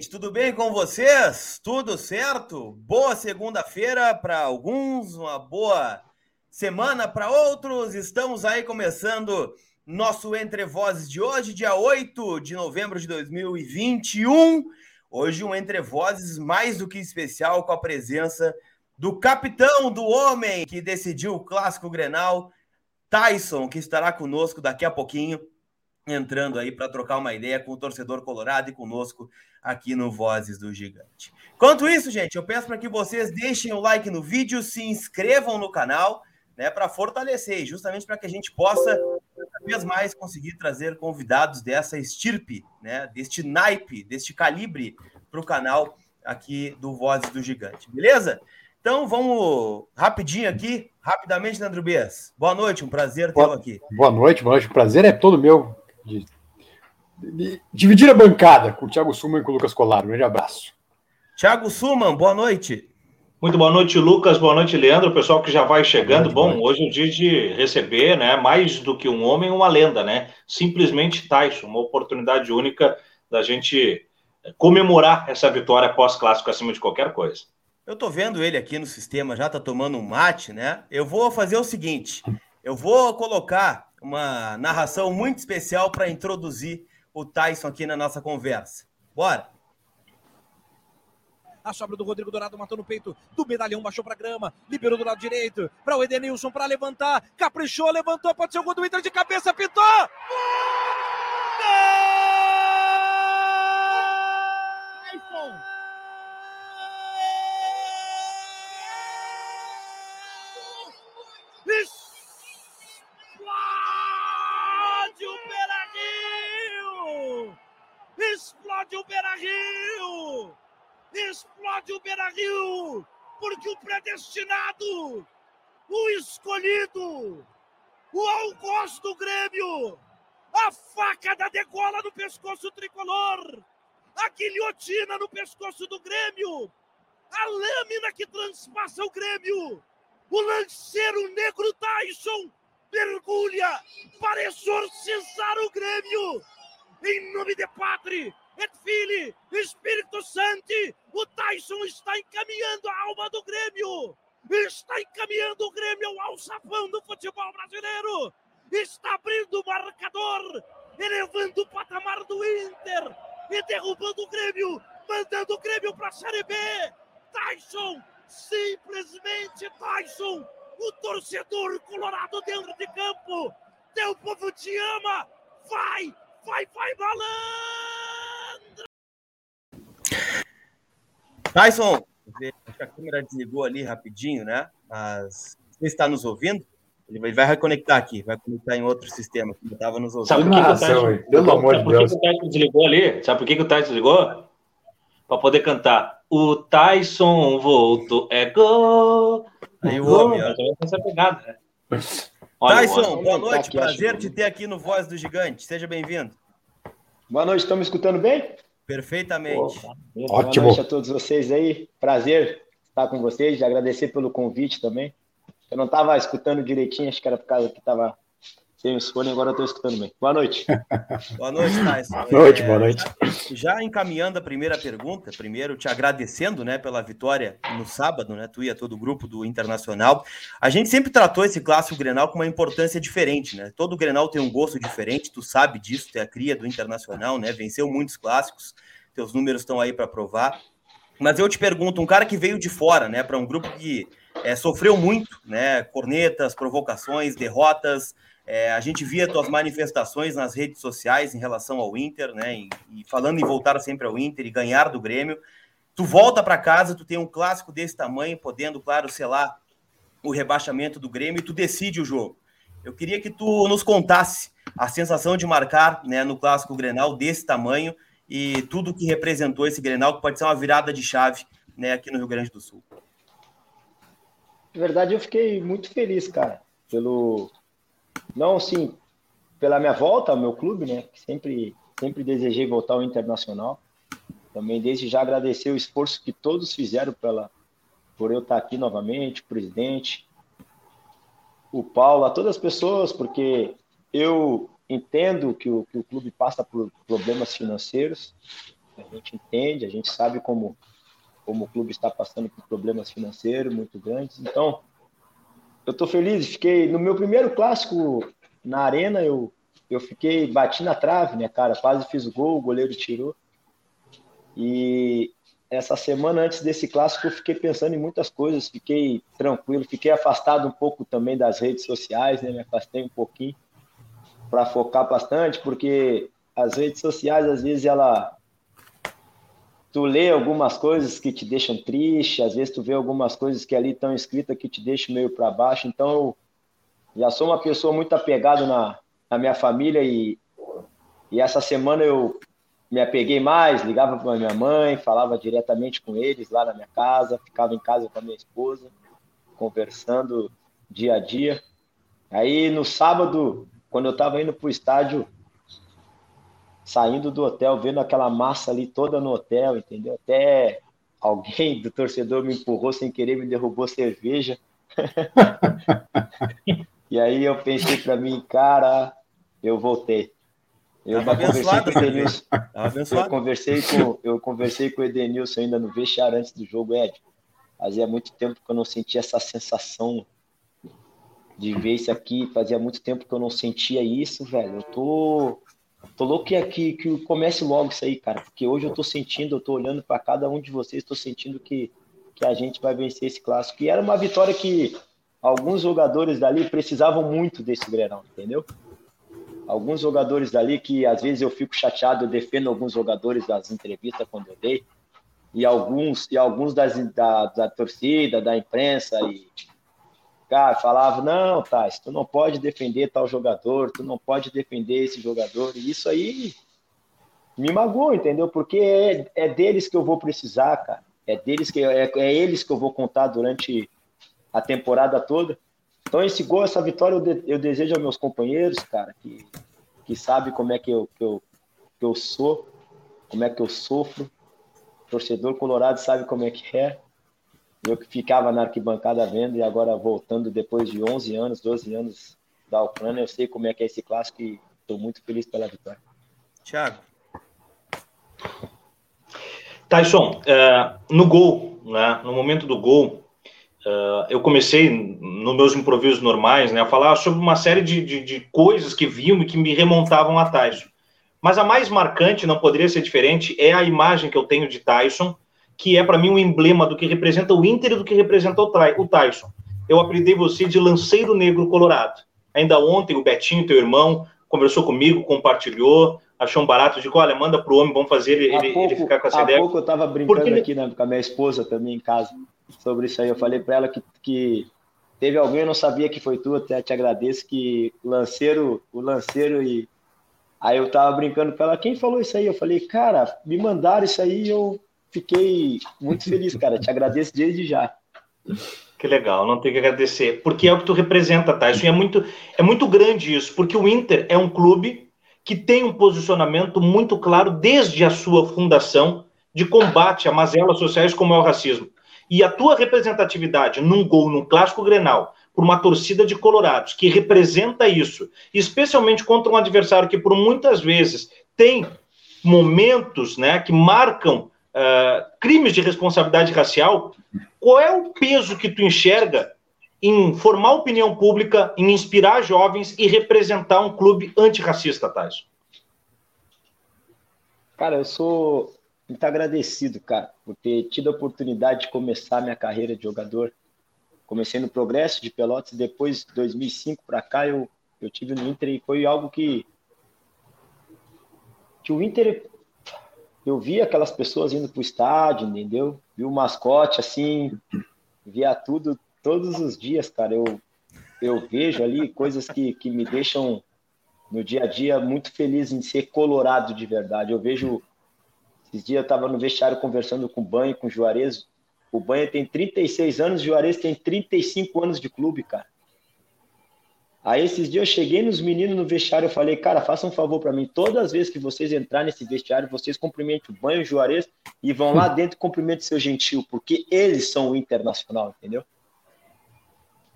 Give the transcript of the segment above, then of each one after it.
gente. Tudo bem com vocês? Tudo certo? Boa segunda-feira para alguns, uma boa semana para outros. Estamos aí começando nosso Entre Vozes de hoje, dia 8 de novembro de 2021. Hoje um Entre Vozes mais do que especial com a presença do capitão do homem que decidiu o clássico Grenal, Tyson, que estará conosco daqui a pouquinho entrando aí para trocar uma ideia com o torcedor colorado e conosco aqui no Vozes do Gigante. Enquanto isso, gente, eu peço para que vocês deixem o like no vídeo, se inscrevam no canal, né, para fortalecer, justamente para que a gente possa cada vez mais conseguir trazer convidados dessa estirpe, né, deste naipe, deste calibre para o canal aqui do Vozes do Gigante, beleza? Então vamos rapidinho aqui, rapidamente, Leandro Bias. Boa noite, um prazer tê-lo aqui. Boa noite, boa noite. O prazer é todo meu de, dividir a bancada com o Thiago Suman e com o Lucas Colar. Um grande abraço. Thiago Suman, boa noite. Muito boa noite, Lucas. Boa noite, Leandro. O pessoal que já vai chegando. Bom, hoje é o dia de receber, né? Mais do que um homem, uma lenda, né? Simplesmente Tyson, uma oportunidade única da gente comemorar essa vitória pós-clássico acima de qualquer coisa. Eu tô vendo ele aqui no sistema, já tá tomando um mate, né? Eu vou fazer o seguinte: eu vou colocar uma narração muito especial para introduzir o Tyson aqui na nossa conversa. Bora! A sobra do Rodrigo Dourado matou no peito do medalhão, baixou para grama, liberou do lado direito para o Edenilson para levantar, caprichou, levantou, pode ser o gol do Inter de cabeça, pintou! Gol! explode Porque o predestinado, o escolhido, o algoz do Grêmio, a faca da degola no pescoço tricolor, a guilhotina no pescoço do Grêmio, a lâmina que transpassa o Grêmio, o lanceiro negro Tyson mergulha para exorcizar o Grêmio. Em nome de Pátria, Filho, Espírito Santo, o Tyson está encaminhando a alma do Grêmio, está encaminhando o Grêmio ao alçapão do futebol brasileiro, está abrindo o marcador, elevando o patamar do Inter e derrubando o Grêmio, mandando o Grêmio para a Série B. Tyson, simplesmente Tyson, o torcedor colorado dentro de campo, teu povo te ama, vai, vai, vai, malandro! Tyson, acho que a câmera desligou ali rapidinho, né? Mas você está nos ouvindo? Ele vai reconectar aqui, vai conectar em outro sistema que estava nos ouvindo. Sabe por que, que o Tyson, pelo amor de Deus. Por que o Tyson desligou ali? Sabe por que, que o Tyson desligou? Para poder cantar. O Tyson voltou, é gol. Aí o homem, ó. Essa pegada, né? Olha, Tyson, boa noite, prazer te ter aqui no Voz do Gigante. Seja bem-vindo. Boa noite, estão me escutando bem? Perfeitamente. Opa. Ótimo. Boa noite a todos vocês aí. Prazer estar com vocês, agradecer pelo convite também. Eu não estava escutando direitinho, acho que era por causa que estava sem o fone, agora eu estou escutando bem. Boa noite. boa noite, Tyson. Boa noite, é, boa noite. Já, já, encaminhando a primeira pergunta, primeiro te agradecendo né, pela vitória no sábado, né, tu e a todo o grupo do Internacional. A gente sempre tratou esse clássico Grenal com uma importância diferente, né? Todo Grenal tem um gosto diferente, tu sabe disso, tu é a cria do Internacional, né? Venceu muitos clássicos, teus números estão aí para provar. Mas eu te pergunto, um cara que veio de fora, né, para um grupo que é, sofreu muito, né? Cornetas, provocações, derrotas, é, a gente via tuas manifestações nas redes sociais em relação ao Inter, né? E, e falando em voltar sempre ao Inter e ganhar do Grêmio. Tu volta para casa, tu tem um clássico desse tamanho, podendo, claro, selar o rebaixamento do Grêmio e tu decide o jogo. Eu queria que tu nos contasse a sensação de marcar né, no clássico Grenal desse tamanho e tudo que representou esse Grenal, que pode ser uma virada de chave né, aqui no Rio Grande do Sul. Na verdade, eu fiquei muito feliz, cara, pelo, não, sim, pela minha volta ao meu clube, né? Sempre, sempre desejei voltar ao Internacional. Também desde já agradecer o esforço que todos fizeram pela, por eu estar aqui novamente, o presidente, o Paulo, a todas as pessoas, porque eu entendo que o, que o clube passa por problemas financeiros. A gente entende, a gente sabe como, como o clube está passando por problemas financeiros muito grandes. Então, eu estou feliz. Fiquei no meu primeiro clássico na arena, eu, eu fiquei, bati na trave, né, cara? Quase fiz o gol, o goleiro tirou. E essa semana antes desse clássico eu fiquei pensando em muitas coisas, fiquei tranquilo, fiquei afastado um pouco também das redes sociais, né? Me afastei um pouquinho para focar bastante, porque as redes sociais às vezes ela tu lê algumas coisas que te deixam triste, às vezes tu vê algumas coisas que ali estão escritas que te deixam meio para baixo. Então eu já sou uma pessoa muito apegada na, na minha família e, e essa semana eu me apeguei mais, ligava para minha mãe, falava diretamente com eles lá na minha casa, ficava em casa com a minha esposa, conversando dia a dia. Aí no sábado, quando eu estava indo para o estádio, saindo do hotel, vendo aquela massa ali toda no hotel, entendeu? Até alguém do torcedor me empurrou sem querer, me derrubou cerveja. e aí eu pensei para mim, cara, eu voltei. Eu conversei com o Edenilson. Eu conversei com, eu conversei com o Edenilson ainda no vestiário antes do jogo, Ed. Fazia muito tempo que eu não sentia essa sensação de ver isso aqui. Fazia muito tempo que eu não sentia isso, velho. Eu tô, tô louco que, que, que comece logo isso aí, cara. Porque hoje eu tô sentindo, eu tô olhando para cada um de vocês, tô sentindo que, que a gente vai vencer esse clássico. E era uma vitória que alguns jogadores dali precisavam muito desse Grenal, entendeu? alguns jogadores dali que às vezes eu fico chateado, eu defendo alguns jogadores das entrevistas quando eu dei, e alguns, e alguns das, da, da torcida, da imprensa, e falava, não, Tais, tu não pode defender tal jogador, tu não pode defender esse jogador, e isso aí me magoou, entendeu? Porque é, é deles que eu vou precisar, cara, é deles que é, é eles que eu vou contar durante a temporada toda. Então, esse gol, essa vitória, eu, de, eu desejo aos meus companheiros, cara, que, que sabe como é que eu, que, eu, que eu sou, como é que eu sofro. Torcedor colorado sabe como é que é. Eu que ficava na arquibancada vendo e agora voltando depois de 11 anos, 12 anos da Ucrânia, eu sei como é que é esse clássico e estou muito feliz pela vitória. Thiago. Tyson, é, no gol, né, no momento do gol, Uh, eu comecei nos meus improvisos normais né, a falar sobre uma série de, de, de coisas que viam e que me remontavam a Tyson. Mas a mais marcante, não poderia ser diferente, é a imagem que eu tenho de Tyson, que é para mim um emblema do que representa o Inter e do que representa o Tyson. Eu apelidei você de Lanceiro Negro Colorado. Ainda ontem o Betinho, teu irmão, conversou comigo, compartilhou, achou um barato, digo, olha, manda pro homem, vamos fazer ele, pouco, ele ficar com essa há ideia. Há pouco eu estava brincando aqui né, com a minha esposa também em casa sobre isso aí. Eu falei para ela que, que teve alguém, eu não sabia que foi tu, até te agradeço, que o lanceiro, o lanceiro e. Aí eu tava brincando com ela, quem falou isso aí? Eu falei, cara, me mandaram isso aí e eu fiquei muito feliz, cara. Te agradeço desde já. Que legal, não tem que agradecer, porque é o que tu representa, Tyson. E é muito, é muito grande isso, porque o Inter é um clube que tem um posicionamento muito claro desde a sua fundação de combate a mazelas sociais como é o racismo. E a tua representatividade num gol, num clássico Grenal, por uma torcida de colorados que representa isso, especialmente contra um adversário que por muitas vezes tem momentos né, que marcam uh, crimes de responsabilidade racial, qual é o peso que tu enxerga em formar opinião pública, em inspirar jovens e representar um clube antirracista, Tyson? Cara, eu sou muito agradecido, cara, por ter tido a oportunidade de começar minha carreira de jogador. Comecei no Progresso de Pelotas, depois, de 2005 para cá, eu, eu tive no Inter e foi algo que, que o Inter. Eu via aquelas pessoas indo para o estádio, entendeu? Vi o mascote assim, via tudo todos os dias, cara. Eu, eu vejo ali coisas que, que me deixam no dia a dia muito feliz em ser colorado de verdade. Eu vejo esses dias eu estava no vestiário conversando com o Banho, com o Juarez. O Banho tem 36 anos, o Juarez tem 35 anos de clube, cara. Aí esses dias eu cheguei nos meninos no vestiário e falei, cara, façam um favor para mim. Todas as vezes que vocês entrarem nesse vestiário, vocês cumprimentem o Banho, o Juarez e vão lá dentro e cumprimentem seu gentil, porque eles são o internacional, entendeu?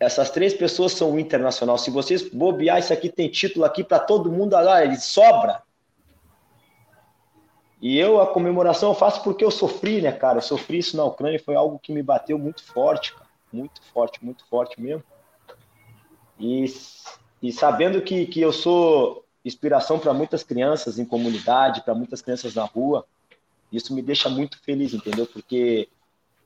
Essas três pessoas são o internacional. Se vocês bobear, isso aqui tem título aqui para todo mundo, lá, ele sobra. E eu, a comemoração, eu faço porque eu sofri, né, cara? Eu sofri isso na Ucrânia, foi algo que me bateu muito forte, cara. Muito forte, muito forte mesmo. E, e sabendo que, que eu sou inspiração para muitas crianças em comunidade, para muitas crianças na rua, isso me deixa muito feliz, entendeu? Porque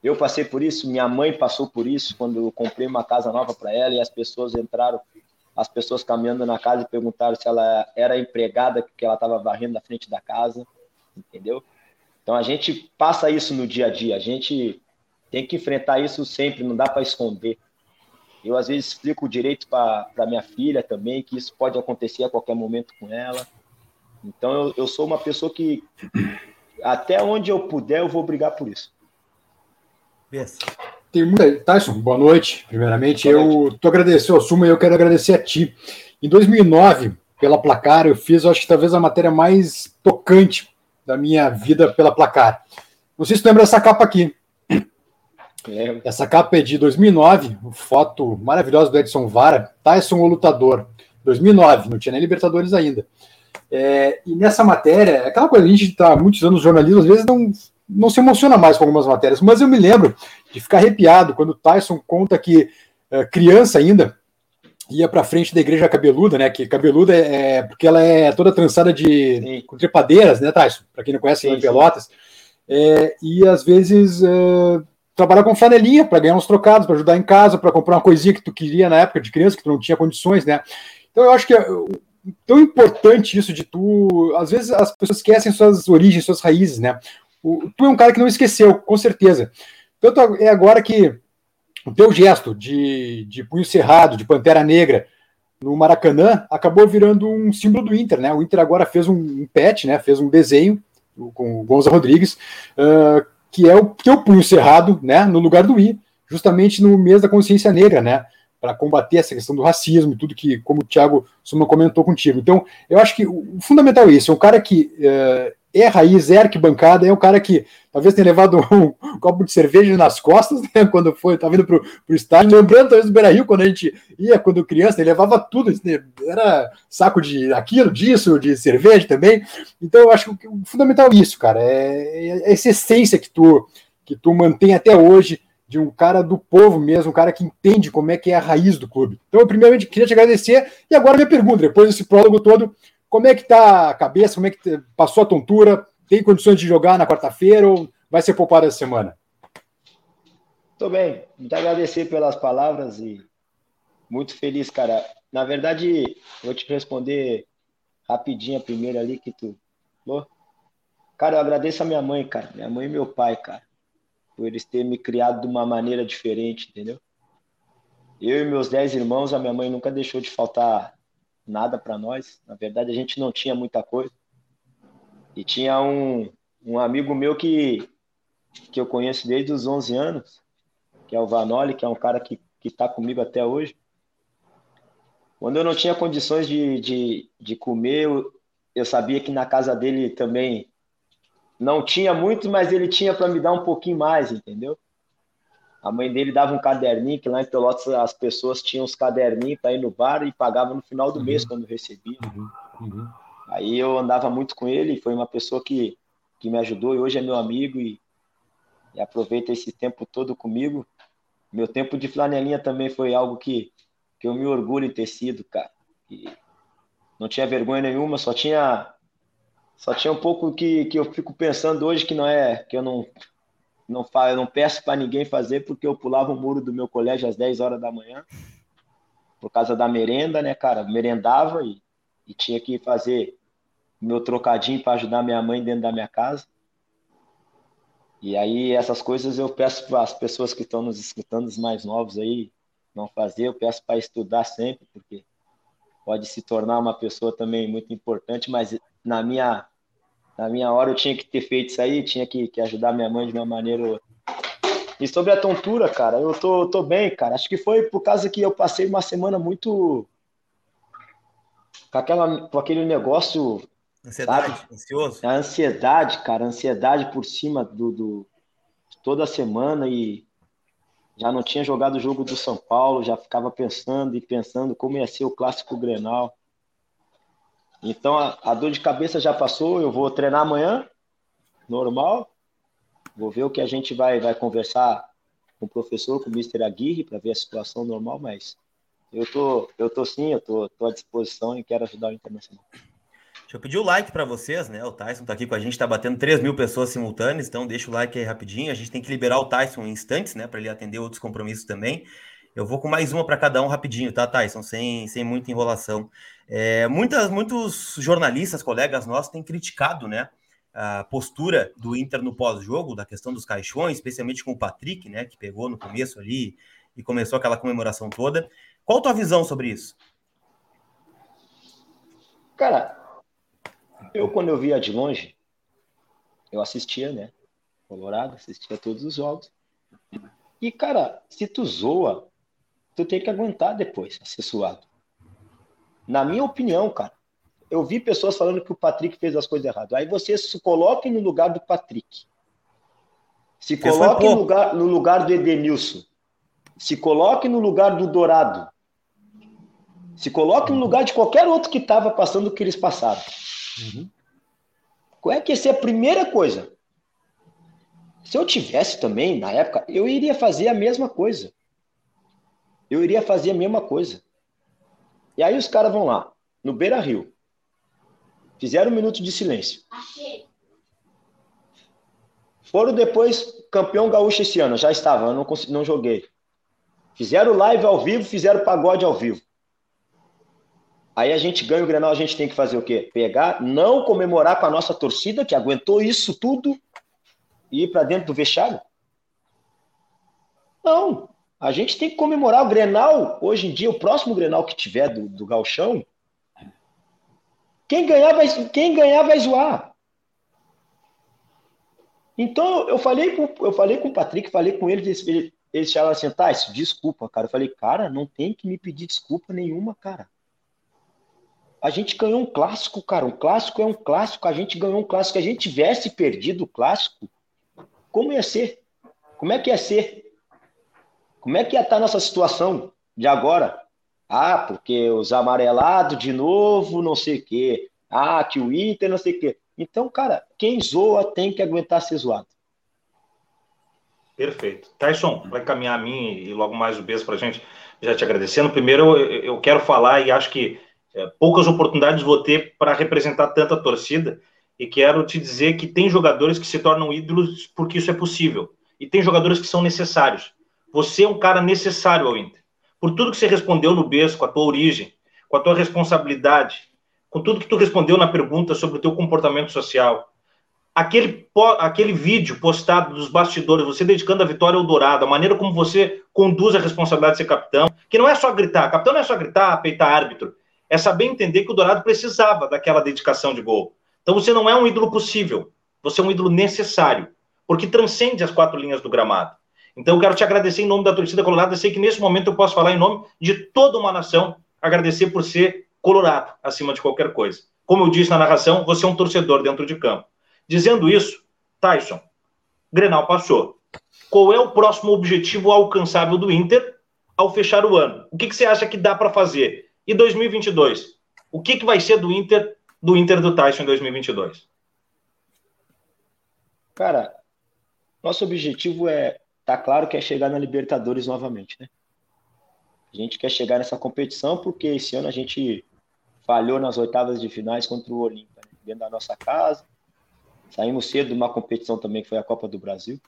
eu passei por isso, minha mãe passou por isso quando eu comprei uma casa nova para ela e as pessoas entraram, as pessoas caminhando na casa e perguntaram se ela era empregada, porque ela estava varrendo na frente da casa, entendeu? Então a gente passa isso no dia a dia, a gente tem que enfrentar isso sempre, não dá para esconder. Eu, às vezes, explico direito para minha filha também, que isso pode acontecer a qualquer momento com ela. Então, eu, eu sou uma pessoa que, até onde eu puder, eu vou brigar por isso. Yes. Tem muita... Tyson, boa noite. Primeiramente, boa noite. eu tô agradecendo ao Suma e eu quero agradecer a ti. Em 2009, pela Placar, eu fiz, eu acho que talvez a matéria mais tocante da minha vida pela Placar. Não sei se tu lembra dessa capa aqui. É. Essa capa é de 2009, foto maravilhosa do Edson Vara, Tyson o Lutador, 2009, não tinha nem Libertadores ainda. É, e nessa matéria, é aquela coisa, a gente está muitos anos no jornalismo, às vezes não, não se emociona mais com algumas matérias, mas eu me lembro de ficar arrepiado quando o Tyson conta que, é, criança ainda, ia para frente da igreja cabeluda, né? Que cabeluda é, é porque ela é toda trançada de com trepadeiras, né, Tyson? Para quem não conhece, sim, em Pelotas. É, e às vezes é, trabalhar com flanelinha para ganhar uns trocados, para ajudar em casa, para comprar uma coisinha que tu queria na época de criança, que tu não tinha condições, né? Então eu acho que é tão importante isso de tu. Às vezes as pessoas esquecem suas origens, suas raízes, né? O, tu é um cara que não esqueceu, com certeza. Tanto é agora que o teu gesto de, de punho cerrado, de pantera negra no Maracanã, acabou virando um símbolo do Inter, né? O Inter agora fez um, um pet, né? Fez um desenho com o Gonza Rodrigues, uh, que é o teu punho cerrado, né, no lugar do I, justamente no mês da consciência negra, né, para combater essa questão do racismo e tudo que, como o Thiago Suma comentou contigo. Então, eu acho que o fundamental é isso, é um cara que uh, é raiz, é arquibancada, é um cara que talvez tenha levado um, um copo de cerveja nas costas, né, quando foi, estava indo para o estádio, lembrando talvez do Beira-Rio, quando a gente ia, quando criança, ele levava tudo, né, era saco de aquilo, disso, de cerveja também, então eu acho que o fundamental é isso, cara, é, é essa essência que tu, que tu mantém até hoje, de um cara do povo mesmo, um cara que entende como é que é a raiz do clube. Então, eu primeiramente queria te agradecer, e agora minha pergunta, depois desse prólogo todo, como é que tá a cabeça? Como é que passou a tontura? Tem condições de jogar na quarta-feira ou vai ser poupado essa semana? Tô bem. Muito agradecer pelas palavras e muito feliz, cara. Na verdade, vou te responder rapidinho a primeira ali que tu falou. Cara, eu agradeço a minha mãe, cara. Minha mãe e meu pai, cara. Por eles terem me criado de uma maneira diferente, entendeu? Eu e meus dez irmãos, a minha mãe nunca deixou de faltar nada para nós. Na verdade, a gente não tinha muita coisa. E tinha um, um amigo meu que, que eu conheço desde os 11 anos, que é o Vanoli, que é um cara que está comigo até hoje. Quando eu não tinha condições de, de, de comer, eu, eu sabia que na casa dele também não tinha muito, mas ele tinha para me dar um pouquinho mais, entendeu? A mãe dele dava um caderninho, que lá em Pelotas as pessoas tinham os caderninhos para ir no bar e pagavam no final do uhum. mês quando recebia. Uhum. Uhum. Aí eu andava muito com ele, foi uma pessoa que, que me ajudou e hoje é meu amigo e, e aproveita esse tempo todo comigo. Meu tempo de flanelinha também foi algo que, que eu me orgulho em ter sido, cara. E não tinha vergonha nenhuma, só tinha só tinha um pouco que, que eu fico pensando hoje que não é que eu não não, eu não peço para ninguém fazer porque eu pulava o muro do meu colégio às 10 horas da manhã, por causa da merenda, né, cara? Merendava e, e tinha que fazer meu trocadinho para ajudar minha mãe dentro da minha casa. E aí essas coisas eu peço para as pessoas que estão nos escutando, os mais novos aí, não fazer, eu peço para estudar sempre, porque pode se tornar uma pessoa também muito importante, mas na minha na minha hora eu tinha que ter feito isso aí, tinha que, que ajudar minha mãe de uma maneira. E sobre a tontura, cara, eu tô, tô bem, cara. Acho que foi por causa que eu passei uma semana muito. com, aquela, com aquele negócio. Ansiedade, sabe? ansioso? A ansiedade, cara, a ansiedade por cima do, do. toda a semana e já não tinha jogado o jogo do São Paulo, já ficava pensando e pensando como ia ser o clássico Grenal. Então a, a, dor de cabeça já passou, eu vou treinar amanhã normal. Vou ver o que a gente vai, vai conversar com o professor, com o Mr. Aguirre, para ver a situação normal, mas eu tô, eu tô sim, eu tô, tô à disposição e quero ajudar o Internacional. Deixa eu pedir o like para vocês, né? O Tyson tá aqui com a gente, tá batendo 3 mil pessoas simultâneas, então deixa o like aí rapidinho. A gente tem que liberar o Tyson em instantes, né? Para ele atender outros compromissos também. Eu vou com mais uma para cada um rapidinho, tá, Tyson? Sem, sem muita enrolação. É, muitas, muitos jornalistas, colegas nossos, têm criticado, né? A postura do Inter no pós-jogo, da questão dos caixões, especialmente com o Patrick, né? Que pegou no começo ali e começou aquela comemoração toda. Qual a tua visão sobre isso? Cara, eu, quando eu via de longe, eu assistia, né? Colorado, assistia todos os jogos. E, cara, se tu zoa, tu tem que aguentar depois ser suado. Na minha opinião, cara, eu vi pessoas falando que o Patrick fez as coisas erradas. Aí você se coloque no lugar do Patrick. Se coloque no lugar, no lugar do Edenilson. Se coloque no lugar do Dourado. Se coloque no lugar de qualquer outro que estava passando o que eles passaram. Uhum. Qual é que ia ser a primeira coisa? Se eu tivesse também, na época, eu iria fazer a mesma coisa. Eu iria fazer a mesma coisa. E aí os caras vão lá, no Beira Rio. Fizeram um minuto de silêncio. Foram depois campeão gaúcho esse ano. Já estava, eu não, consegui, não joguei. Fizeram live ao vivo, fizeram pagode ao vivo. Aí a gente ganha o Grenal, a gente tem que fazer o quê? Pegar, não comemorar com a nossa torcida, que aguentou isso tudo, e ir para dentro do vestiário? Não. A gente tem que comemorar o Grenal, hoje em dia, o próximo Grenal que tiver do, do Galchão, quem ganhar, vai, quem ganhar vai zoar. Então, eu falei com, eu falei com o Patrick, falei com ele, eles, eles falaram assim, tá, desculpa, cara. Eu falei, cara, não tem que me pedir desculpa nenhuma, cara. A gente ganhou um clássico, cara. Um clássico é um clássico. A gente ganhou um clássico. Se a gente tivesse perdido o clássico, como ia ser? Como é que ia ser? Como é que ia estar a nossa situação de agora? Ah, porque os amarelados de novo, não sei o quê. Ah, que o Inter, não sei o quê. Então, cara, quem zoa tem que aguentar ser zoado. Perfeito. Tyson, vai caminhar a mim e logo mais o beijo para a gente, já te agradecendo. Primeiro, eu quero falar e acho que é, poucas oportunidades vou ter para representar tanta torcida e quero te dizer que tem jogadores que se tornam ídolos porque isso é possível e tem jogadores que são necessários. Você é um cara necessário ao Inter. Por tudo que você respondeu no berço, com a tua origem, com a tua responsabilidade, com tudo que tu respondeu na pergunta sobre o teu comportamento social, aquele, aquele vídeo postado dos bastidores, você dedicando a vitória ao Dourado, a maneira como você conduz a responsabilidade de ser capitão, que não é só gritar, capitão não é só gritar, peitar árbitro, é saber entender que o Dourado precisava daquela dedicação de gol. Então você não é um ídolo possível, você é um ídolo necessário, porque transcende as quatro linhas do gramado. Então eu quero te agradecer em nome da torcida colorada, sei que nesse momento eu posso falar em nome de toda uma nação, agradecer por ser colorado acima de qualquer coisa. Como eu disse na narração, você é um torcedor dentro de campo. Dizendo isso, Tyson, Grenal passou. Qual é o próximo objetivo alcançável do Inter ao fechar o ano? O que, que você acha que dá para fazer? E 2022? O que, que vai ser do Inter, do Inter do Tyson em 2022? Cara, nosso objetivo é, tá claro que é chegar na Libertadores novamente, né? A gente quer chegar nessa competição porque esse ano a gente falhou nas oitavas de finais contra o Olímpia, né? dentro da nossa casa. Saímos cedo de uma competição também que foi a Copa do Brasil.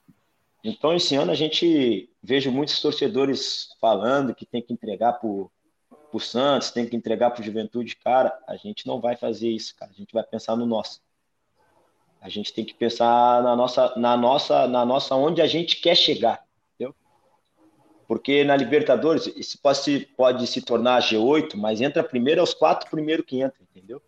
Então, esse ano a gente vejo muitos torcedores falando que tem que entregar por para o Santos, tem que entregar para o Juventude, cara, a gente não vai fazer isso, cara. A gente vai pensar no nosso. A gente tem que pensar na nossa, na nossa, na nossa onde a gente quer chegar, entendeu? Porque na Libertadores isso pode se, pode se tornar G8, mas entra primeiro aos quatro primeiros que entram, entendeu?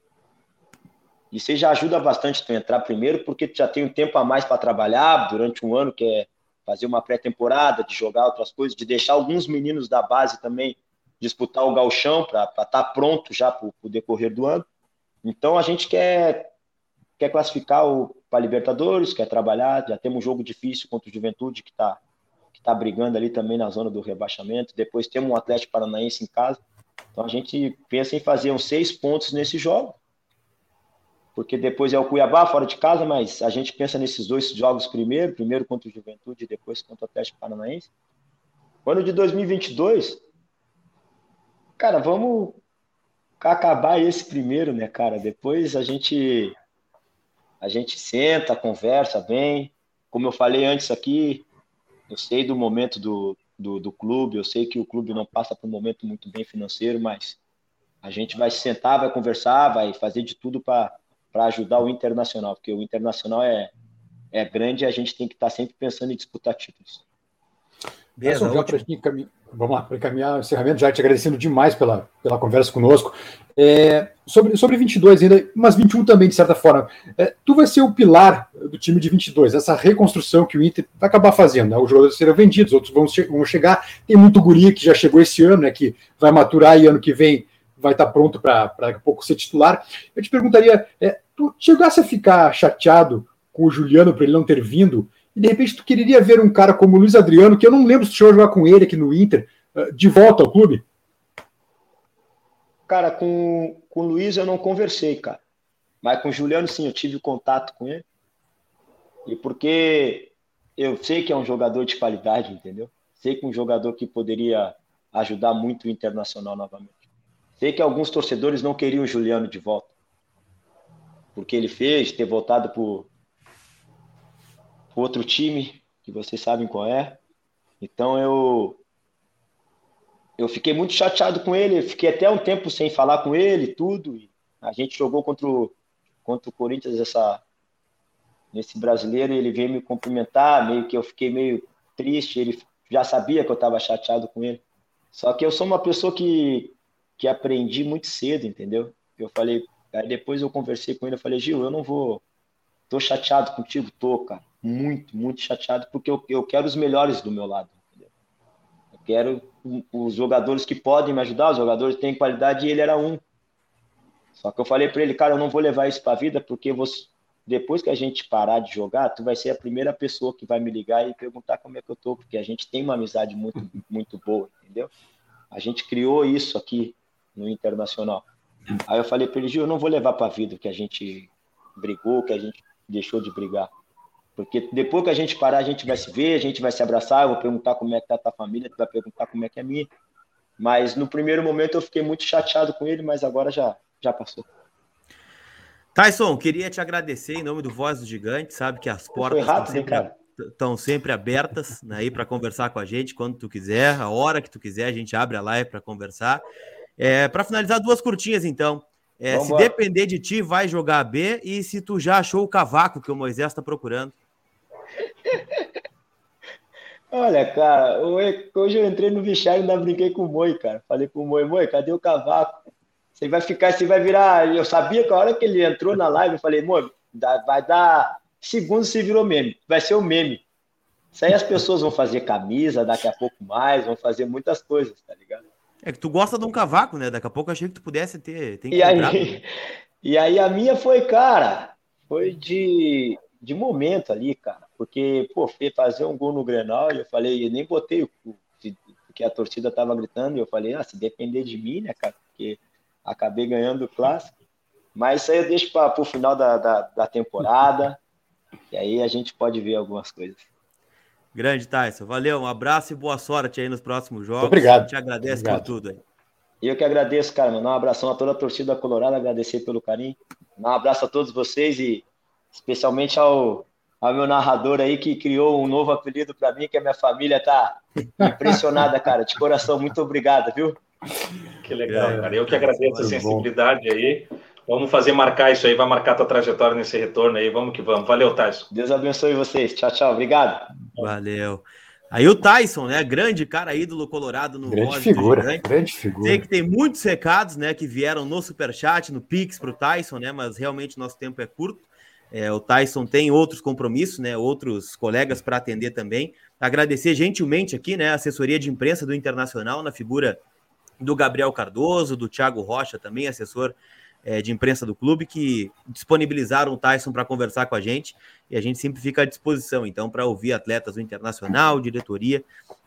E você já ajuda bastante tu entrar primeiro, porque tu já tem um tempo a mais para trabalhar durante um ano, que é fazer uma pré-temporada, de jogar outras coisas, de deixar alguns meninos da base também disputar o galchão para estar tá pronto já para o decorrer do ano. Então a gente quer, quer classificar para Libertadores, quer trabalhar, já temos um jogo difícil contra o Juventude que está que tá brigando ali também na zona do rebaixamento. Depois temos um Atlético Paranaense em casa. Então a gente pensa em fazer uns seis pontos nesse jogo. porque depois é o Cuiabá fora de casa, mas a gente pensa nesses dois jogos primeiro, primeiro contra o Juventude e depois contra o Atlético Paranaense. O ano de 2022, cara, vamos acabar esse primeiro, né, cara? Depois a gente a gente senta, conversa bem. Como eu falei antes aqui, eu sei do momento do, do, do clube, eu sei que o clube não passa por um momento muito bem financeiro, mas a gente vai sentar, vai conversar, vai fazer de tudo para ajudar o Internacional, porque o Internacional é, é grande e a gente tem que estar tá sempre pensando em disputar títulos. Beleza, Vamos lá, para encaminhar o encerramento, já te agradecendo demais pela, pela conversa conosco. É, sobre, sobre 22 ainda, mas 21 também, de certa forma. É, tu vai ser o pilar do time de 22, essa reconstrução que o Inter vai acabar fazendo. Né? Os jogadores serão vendidos, outros vão, vão chegar. Tem muito guri que já chegou esse ano, né, que vai maturar e ano que vem vai estar pronto para daqui a pouco ser titular. Eu te perguntaria, é, tu chegasse a ficar chateado com o Juliano por ele não ter vindo? E de repente tu queria ver um cara como o Luiz Adriano, que eu não lembro se chegou a jogar com ele aqui no Inter, eh, de volta ao clube? Cara, com, com o Luiz eu não conversei, cara. Mas com o Juliano, sim, eu tive contato com ele. E porque eu sei que é um jogador de qualidade, entendeu? Sei que é um jogador que poderia ajudar muito o Internacional novamente. Sei que alguns torcedores não queriam o Juliano de volta. Porque ele fez, ter voltado por, outro time, que vocês sabem qual é. Então eu eu fiquei muito chateado com ele, fiquei até um tempo sem falar com ele, tudo. a gente jogou contra o, contra o Corinthians essa nesse brasileiro, ele veio me cumprimentar, meio que eu fiquei meio triste, ele já sabia que eu estava chateado com ele. Só que eu sou uma pessoa que que aprendi muito cedo, entendeu? Eu falei, aí depois eu conversei com ele, eu falei, Gil, eu não vou tô chateado contigo, tô, cara muito, muito chateado, porque eu, eu quero os melhores do meu lado. Entendeu? Eu quero os jogadores que podem me ajudar, os jogadores que têm qualidade, e ele era um. Só que eu falei para ele, cara, eu não vou levar isso para a vida, porque você, depois que a gente parar de jogar, tu vai ser a primeira pessoa que vai me ligar e perguntar como é que eu tô, porque a gente tem uma amizade muito, muito boa, entendeu? A gente criou isso aqui no Internacional. Aí eu falei para ele, Gil, eu não vou levar para a vida que a gente brigou, que a gente deixou de brigar. Porque depois que a gente parar, a gente vai se ver, a gente vai se abraçar, eu vou perguntar como é que tá a tua família, tu vai perguntar como é que é a minha. Mas no primeiro momento eu fiquei muito chateado com ele, mas agora já, já passou. Tyson, queria te agradecer em nome do Voz do Gigante, sabe que as portas estão, sempre, estão sempre abertas né, para conversar com a gente quando tu quiser, a hora que tu quiser, a gente abre a live para conversar. É, para finalizar, duas curtinhas então. É, se depender de ti, vai jogar B e se tu já achou o cavaco que o Moisés está procurando. Olha, cara, hoje eu entrei no vestiário e ainda brinquei com o Moi, cara. Falei com o Moi, Moi, cadê o cavaco? Você vai ficar, você vai virar. Eu sabia que a hora que ele entrou na live, eu falei, Moi, vai dar segundos se virou meme. Vai ser o um meme. Isso aí as pessoas vão fazer camisa, daqui a pouco mais, vão fazer muitas coisas, tá ligado? É que tu gosta de um cavaco, né? Daqui a pouco eu achei que tu pudesse ter. ter e, aí, e aí a minha foi, cara, foi de de momento ali, cara, porque, pô, fazer um gol no Grenal, e eu falei, eu nem botei o porque a torcida tava gritando, e eu falei, ah, se depender de mim, né, cara, porque acabei ganhando o clássico, mas isso aí eu deixo para o final da, da, da, temporada, e aí a gente pode ver algumas coisas. Grande, Tyson, valeu, um abraço e boa sorte aí nos próximos jogos. Obrigado. Te agradeço Obrigado. por tudo aí. Eu que agradeço, cara, mandar um abração a toda a torcida colorada, agradecer pelo carinho, um abraço a todos vocês e especialmente ao, ao meu narrador aí que criou um novo apelido para mim, que a minha família tá impressionada, cara. De coração, muito obrigado, viu? Que legal, é, cara. Eu que agradeço a sensibilidade bom. aí. Vamos fazer marcar isso aí, vai marcar tua trajetória nesse retorno aí. Vamos que vamos. Valeu, Tyson. Deus abençoe vocês. Tchau, tchau. Obrigado. Valeu. Aí o Tyson, né? Grande cara ídolo colorado no Grande figura, grande figura. Sei que tem muitos recados, né, que vieram no Superchat, no Pix para o Tyson, né? Mas realmente nosso tempo é curto. É, o Tyson tem outros compromissos, né? Outros colegas para atender também. Agradecer gentilmente aqui, né? A assessoria de imprensa do Internacional, na figura do Gabriel Cardoso, do Thiago Rocha, também assessor é, de imprensa do clube, que disponibilizaram o Tyson para conversar com a gente. E a gente sempre fica à disposição, então, para ouvir atletas do Internacional, diretoria.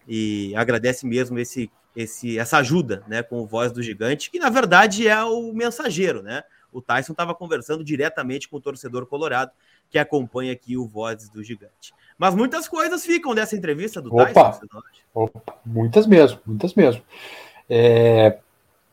E agradece mesmo esse, esse, essa ajuda, né? Com o Voz do Gigante, que na verdade é o mensageiro, né? O Tyson estava conversando diretamente com o torcedor colorado que acompanha aqui o Vozes do Gigante. Mas muitas coisas ficam dessa entrevista do opa, Tyson. Opa, muitas mesmo, muitas mesmo. É,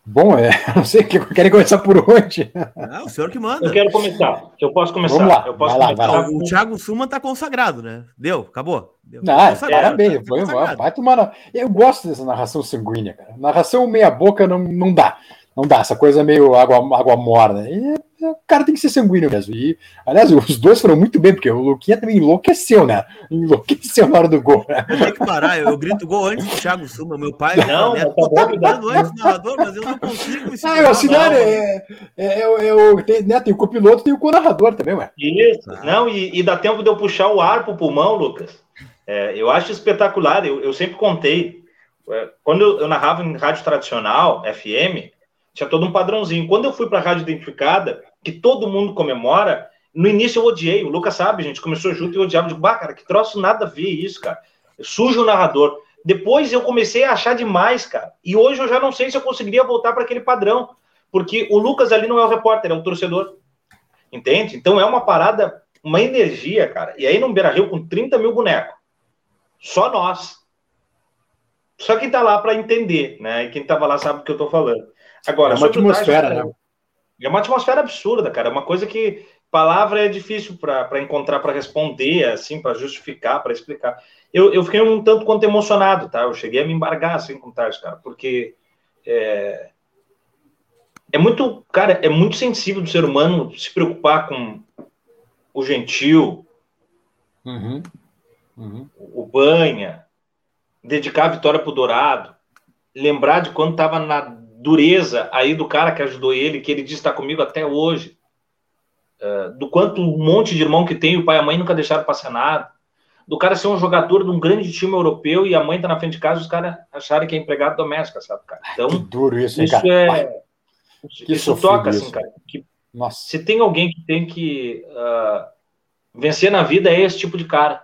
Bom, é, não sei, querem começar por onde? É o senhor que manda. Eu quero começar. Eu posso começar. Vamos lá. Eu posso vai começar. Lá, vai lá. O Thiago Suma tá consagrado, né? Deu, acabou. Deu. Não, tá parabéns. Tá foi, vai tomar. Eu gosto dessa narração sanguínea, cara. Narração meia-boca não, não dá. Não dá, essa coisa meio água, água morna. E o cara tem que ser sanguíneo mesmo. E, aliás, os dois foram muito bem, porque o Luquinha também enlouqueceu, né? Enlouqueceu na hora do gol. Né? Eu tenho que parar, eu, eu grito gol antes do Thiago Suma. Meu pai, não, neto, tá bom, gritando antes do narrador, mas eu não consigo. Ah, eu auxiliar é, é, é, é, tem, né, tem o copiloto tem o co-narrador também, ué. Isso, ah. não, e, e, dá tempo de eu puxar o ar pro pulmão, Lucas. É, eu acho espetacular, eu, eu sempre contei. É, quando eu, eu narrava em rádio tradicional, FM, tinha todo um padrãozinho. Quando eu fui para a rádio identificada, que todo mundo comemora, no início eu odiei. O Lucas sabe, gente começou junto e eu odiava. Digo, bah, cara, que troço nada a ver isso, cara. Sujo o narrador. Depois eu comecei a achar demais, cara. E hoje eu já não sei se eu conseguiria voltar para aquele padrão. Porque o Lucas ali não é o repórter, é o torcedor. Entende? Então é uma parada, uma energia, cara. E aí no Beira Rio com 30 mil bonecos. Só nós. Só quem tá lá para entender, né? E quem tava lá sabe o que eu tô falando. Agora, é uma atmosfera, né? É uma atmosfera absurda, cara. É uma coisa que palavra é difícil para encontrar, para responder, assim, para justificar, para explicar. Eu, eu fiquei um tanto quanto emocionado, tá? Eu cheguei a me embargar assim com o Tars, cara, porque é, é muito, cara, é muito sensível do ser humano se preocupar com o gentil, uhum. Uhum. o banha, dedicar a vitória pro Dourado, lembrar de quando tava na dureza aí do cara que ajudou ele, que ele diz está comigo até hoje, uh, do quanto um monte de irmão que tem, o pai e a mãe nunca deixaram passar nada, do cara ser um jogador de um grande time europeu e a mãe tá na frente de casa, os caras acharem que é empregado doméstico, sabe, cara? Então, que duro isso, hein, isso cara? é. Que isso toca, assim, cara. Que, Nossa. Se tem alguém que tem que uh, vencer na vida, é esse tipo de cara.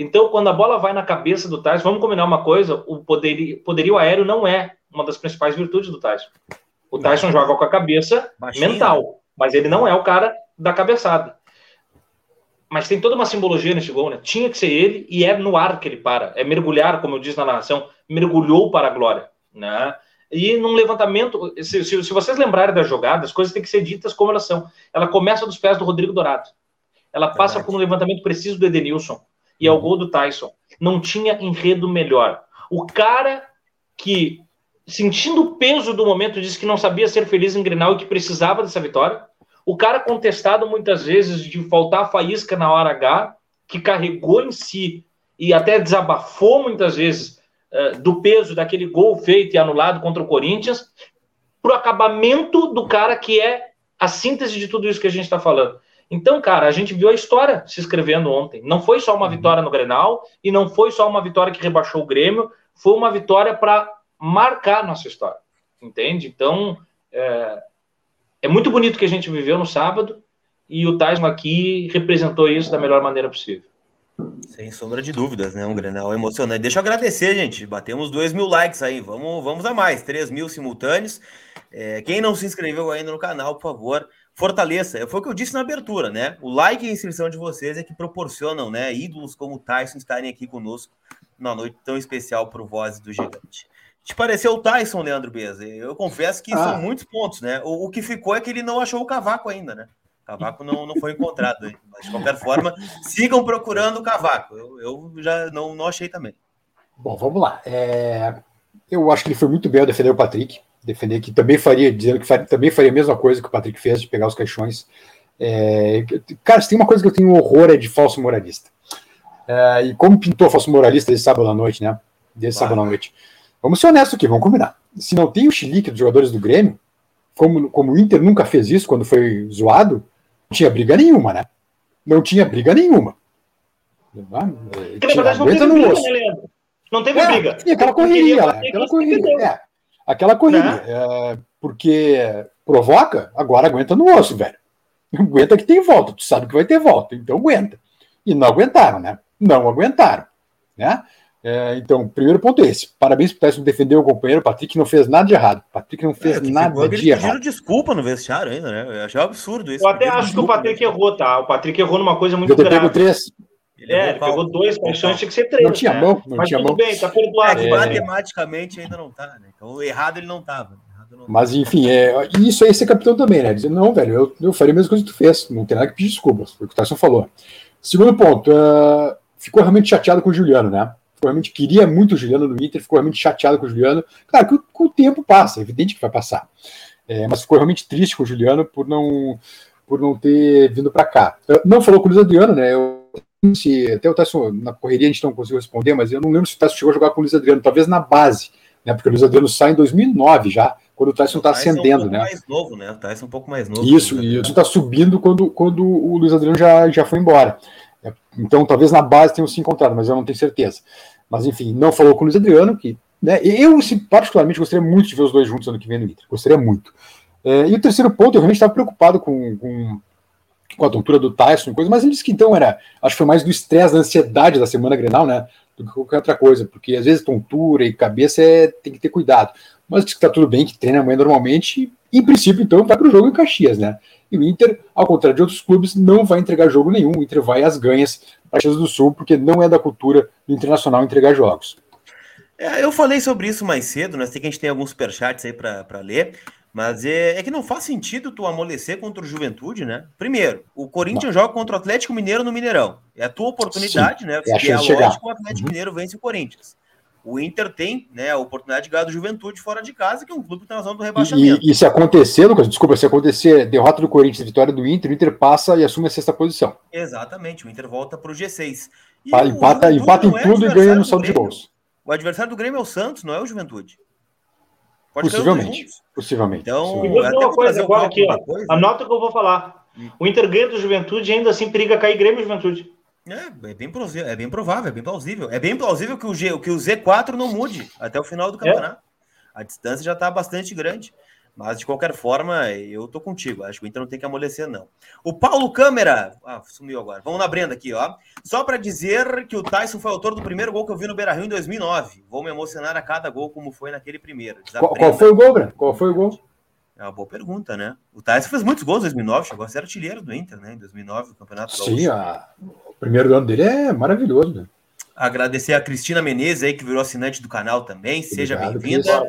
Então, quando a bola vai na cabeça do Tyson, vamos combinar uma coisa: o poderio, poderio aéreo não é uma das principais virtudes do Tyson. O Tyson joga com a cabeça mental, mas ele não é o cara da cabeçada. Mas tem toda uma simbologia nesse gol, né? Tinha que ser ele e é no ar que ele para. É mergulhar, como eu disse na narração, mergulhou para a glória, né? E num levantamento, se, se, se vocês lembrarem da jogada, as coisas têm que ser ditas como elas são. Ela começa dos pés do Rodrigo Dourado. Ela passa Verdade. por um levantamento preciso do Edenilson e é o uhum. gol do Tyson. Não tinha enredo melhor. O cara que sentindo o peso do momento, disse que não sabia ser feliz em Grenal e que precisava dessa vitória. O cara contestado muitas vezes de faltar faísca na hora H, que carregou em si e até desabafou muitas vezes uh, do peso daquele gol feito e anulado contra o Corinthians, para o acabamento do cara que é a síntese de tudo isso que a gente está falando. Então, cara, a gente viu a história se escrevendo ontem. Não foi só uma uhum. vitória no Grenal e não foi só uma vitória que rebaixou o Grêmio, foi uma vitória para marcar nossa história, entende? Então, é, é muito bonito que a gente viveu no sábado e o Taismo aqui representou isso da melhor maneira possível. Sem sombra de dúvidas, né? Um Grenal emocionante. Deixa eu agradecer, gente. Batemos 2 mil likes aí. Vamos, vamos a mais. 3 mil simultâneos. É, quem não se inscreveu ainda no canal, por favor, fortaleça. Foi o que eu disse na abertura, né? O like e a inscrição de vocês é que proporcionam, né? Ídolos como o Tyson estarem aqui conosco na noite tão especial para o Voz do Gigante. Te pareceu o Tyson, Leandro Beza? Eu confesso que ah. são muitos pontos, né? O, o, que ficou é que ele não achou o cavaco ainda, né? O cavaco não, não foi encontrado. Hein? Mas, de qualquer forma, sigam procurando o cavaco. Eu, eu já não, não achei também. Bom, vamos lá. É... Eu acho que ele foi muito bem ao defender o Patrick. Defender que também faria, dizendo que faria, também faria a mesma coisa que o Patrick fez, de pegar os caixões. É... Cara, se tem uma coisa que eu tenho horror é de falso moralista. É... E como pintou falso moralista desse sábado à noite, né? Desse ah. sábado à noite. Vamos ser honestos aqui, vamos combinar. Se não tem o chilique dos jogadores do Grêmio, como, como o Inter nunca fez isso quando foi zoado, não tinha briga nenhuma, né? Não tinha briga nenhuma. Na verdade, não teve briga, né? Não teve é, briga. Tinha aquela correria lá, aquela correria. É, aquela correria. Né? É, porque provoca, agora aguenta no osso, velho. Aguenta que tem volta, tu sabe que vai ter volta, então aguenta. E não aguentaram, né? Não aguentaram, né? É, então, primeiro ponto é esse. Parabéns pro Tyson defender o companheiro. O Patrick não fez nada de errado. O Patrick não fez é, nada de errado. desculpa no vestiário ainda, né? Eu achei um absurdo isso. Eu até acho que o Patrick errou, tá? O Patrick errou numa coisa muito grave. Pegou três. Ele é, ele pegou dois caixões, tinha que ser três. Não tinha né? mão, não Mas tinha tudo mão. bem, tá perdoado. É que matematicamente ainda não tá, né? Então, errado ele não tava. Não Mas enfim, é, isso aí é ser capitão também, né? Dizer, não, velho, eu, eu faria a mesma coisa que tu fez, não tem nada que pedir desculpas, foi o que o Tyson falou. Segundo ponto, uh, ficou realmente chateado com o Juliano, né? realmente queria muito o Juliano no Inter, ficou realmente chateado com o Juliano. Claro que o, o tempo passa, é evidente que vai passar. É, mas ficou realmente triste com o Juliano por não, por não ter vindo para cá. Não falou com o Luiz Adriano, né? Eu, se, até o Tyson, na correria a gente não conseguiu responder, mas eu não lembro se o Tyson chegou a jogar com o Luiz Adriano, talvez na base, né? Porque o Luiz Adriano sai em 2009 já, quando o Tyson está ascendendo, é um né? mais novo, né? O Tyson é um pouco mais novo. Isso, e isso está subindo quando, quando o Luiz Adriano já, já foi embora. Então, talvez na base tenham se encontrado, mas eu não tenho certeza. Mas, enfim, não falou com o Luiz Adriano, que né, eu, particularmente, gostaria muito de ver os dois juntos ano que vem no Inter. Gostaria muito. É, e o terceiro ponto, eu realmente estava preocupado com, com, com, a tontura do Tyson e coisa, mas ele disse que então era, acho que foi mais do estresse, da ansiedade da semana Grenal, né? Do que qualquer outra coisa, porque às vezes tontura e cabeça é, tem que ter cuidado. Mas disse que está tudo bem, que treina amanhã normalmente, e em princípio, então, vai para o jogo em Caxias, né? E o Inter, ao contrário de outros clubes, não vai entregar jogo nenhum. O Inter vai às ganhas para Caxias do Sul, porque não é da cultura do Internacional entregar jogos. É, eu falei sobre isso mais cedo, né? Sei que a gente tem alguns superchats aí para ler. Mas é, é, que não faz sentido tu amolecer contra o Juventude, né? Primeiro, o Corinthians não. joga contra o Atlético Mineiro no Mineirão. É a tua oportunidade, Sim, né? É, é lógico o Atlético uhum. Mineiro vence o Corinthians. O Inter tem né, a oportunidade de ganhar do Juventude fora de casa, que é um clube que está na zona do rebaixamento. E, e, e se acontecer, Lucas, desculpa, se acontecer derrota do Corinthians, vitória do Inter, o Inter passa e assume a sexta posição. Exatamente, o Inter volta para o G6. E empata, empata em é tudo e ganha no saldo de gols. O adversário do Grêmio é o Santos, não é o Juventude. Pode possivelmente. Possivelmente. Então, e até uma coisa agora aqui, ó. Coisa. Anota o que eu vou falar. Hum. O Inter ganha do Juventude ainda assim periga cair Grêmio e Juventude. É, é bem, plausível, é bem provável, é bem plausível. É bem plausível que o, G, que o Z4 não mude até o final do é. campeonato. É. A distância já está bastante grande. Mas, de qualquer forma, eu tô contigo. Acho que o Inter não tem que amolecer, não. O Paulo Câmara. Ah, sumiu agora. Vamos na Brenda aqui, ó. Só para dizer que o Tyson foi autor do primeiro gol que eu vi no Beira Rio em 2009. Vou me emocionar a cada gol, como foi naquele primeiro. Qual, qual, foi o gol, Brenda? Qual foi o gol? É uma boa pergunta, né? O Tyson fez muitos gols em 2009, chegou a ser artilheiro do Inter, né? Em 2009, no Campeonato Sim, a... o primeiro ano dele é maravilhoso, né? Agradecer a Cristina Menezes aí, que virou assinante do canal também. Seja bem-vinda.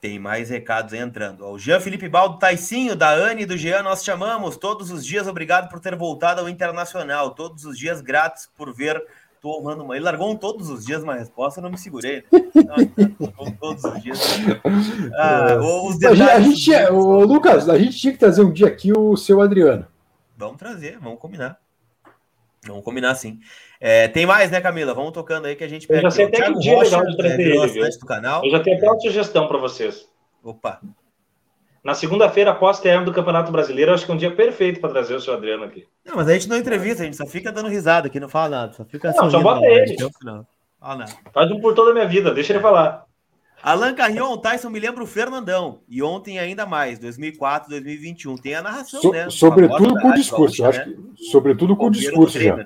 Tem mais recados entrando. O Jean Felipe Baldo Taicinho, da Anne e do Jean, nós chamamos todos os dias. Obrigado por ter voltado ao Internacional. Todos os dias, grátis por ver. Tô honrando uma. Ele largou um todos os dias uma resposta, eu não me segurei. Não, todos os dias. Ah, os a gente, a gente o Lucas, a gente tinha que trazer um dia aqui o seu Adriano. Vamos trazer, vamos combinar. Vamos combinar sim. É, tem mais, né, Camila? Vamos tocando aí que a gente pega. Eu já sei até que dia Rocha, legal de trazer é, ele, do canal. Eu já tenho até uma sugestão para vocês. Opa. Na segunda-feira, após término do Campeonato Brasileiro, acho que é um dia perfeito para trazer o seu Adriano aqui. Não, mas a gente não entrevista, a gente só fica dando risada aqui, não fala nada. Só fica Não, só bota ele. Fala nada. Faz um por toda a minha vida, deixa ele falar. Alan Carrion, Tyson me lembra o Fernandão. E ontem ainda mais, 2004, 2021. Tem a narração, so, né? Sobretudo com o discurso, acho né? que. Sobretudo com o discurso já. Né?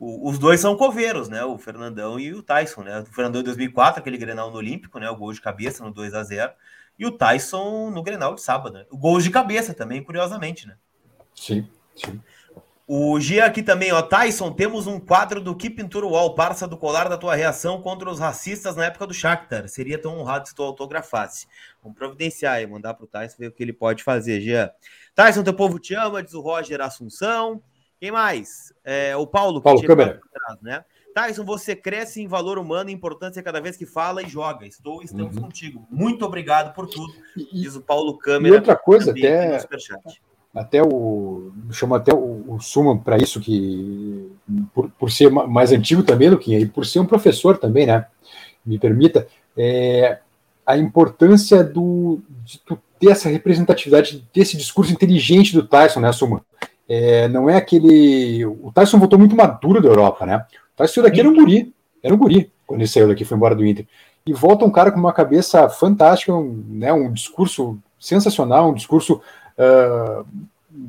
Os dois são coveiros, né? O Fernandão e o Tyson, né? O Fernandão em 2004, aquele Grenal no Olímpico, né? O gol de cabeça no 2 a 0 E o Tyson no Grenal de sábado, né? O gol de cabeça também, curiosamente, né? Sim, sim. O Gia aqui também, ó. Tyson, temos um quadro do Que Pintura Wall, parça do colar da tua reação contra os racistas na época do Shakhtar. Seria tão honrado se tu autografasse. Vamos providenciar e mandar pro Tyson ver o que ele pode fazer, Gia. Tyson, teu povo te ama, diz o Roger Assunção. Quem mais? É, o Paulo. Paulo, câmera. né? Tyson, você cresce em valor humano e importância cada vez que fala e joga. Estou, estamos uhum. contigo. Muito obrigado por tudo, diz o Paulo Câmera. E outra coisa, até até o chama até o, o Suman para isso que por, por ser mais antigo também, Luquinha, e por ser um professor também, né? Me permita, é, a importância do de tu ter essa representatividade desse discurso inteligente do Tyson, né, Suman? É, não é aquele. O Tyson voltou muito maduro da Europa, né? O Tyson daqui era um guri, era um guri quando ele saiu daqui, foi embora do Inter. E volta um cara com uma cabeça fantástica, um, né, um discurso sensacional, um discurso uh,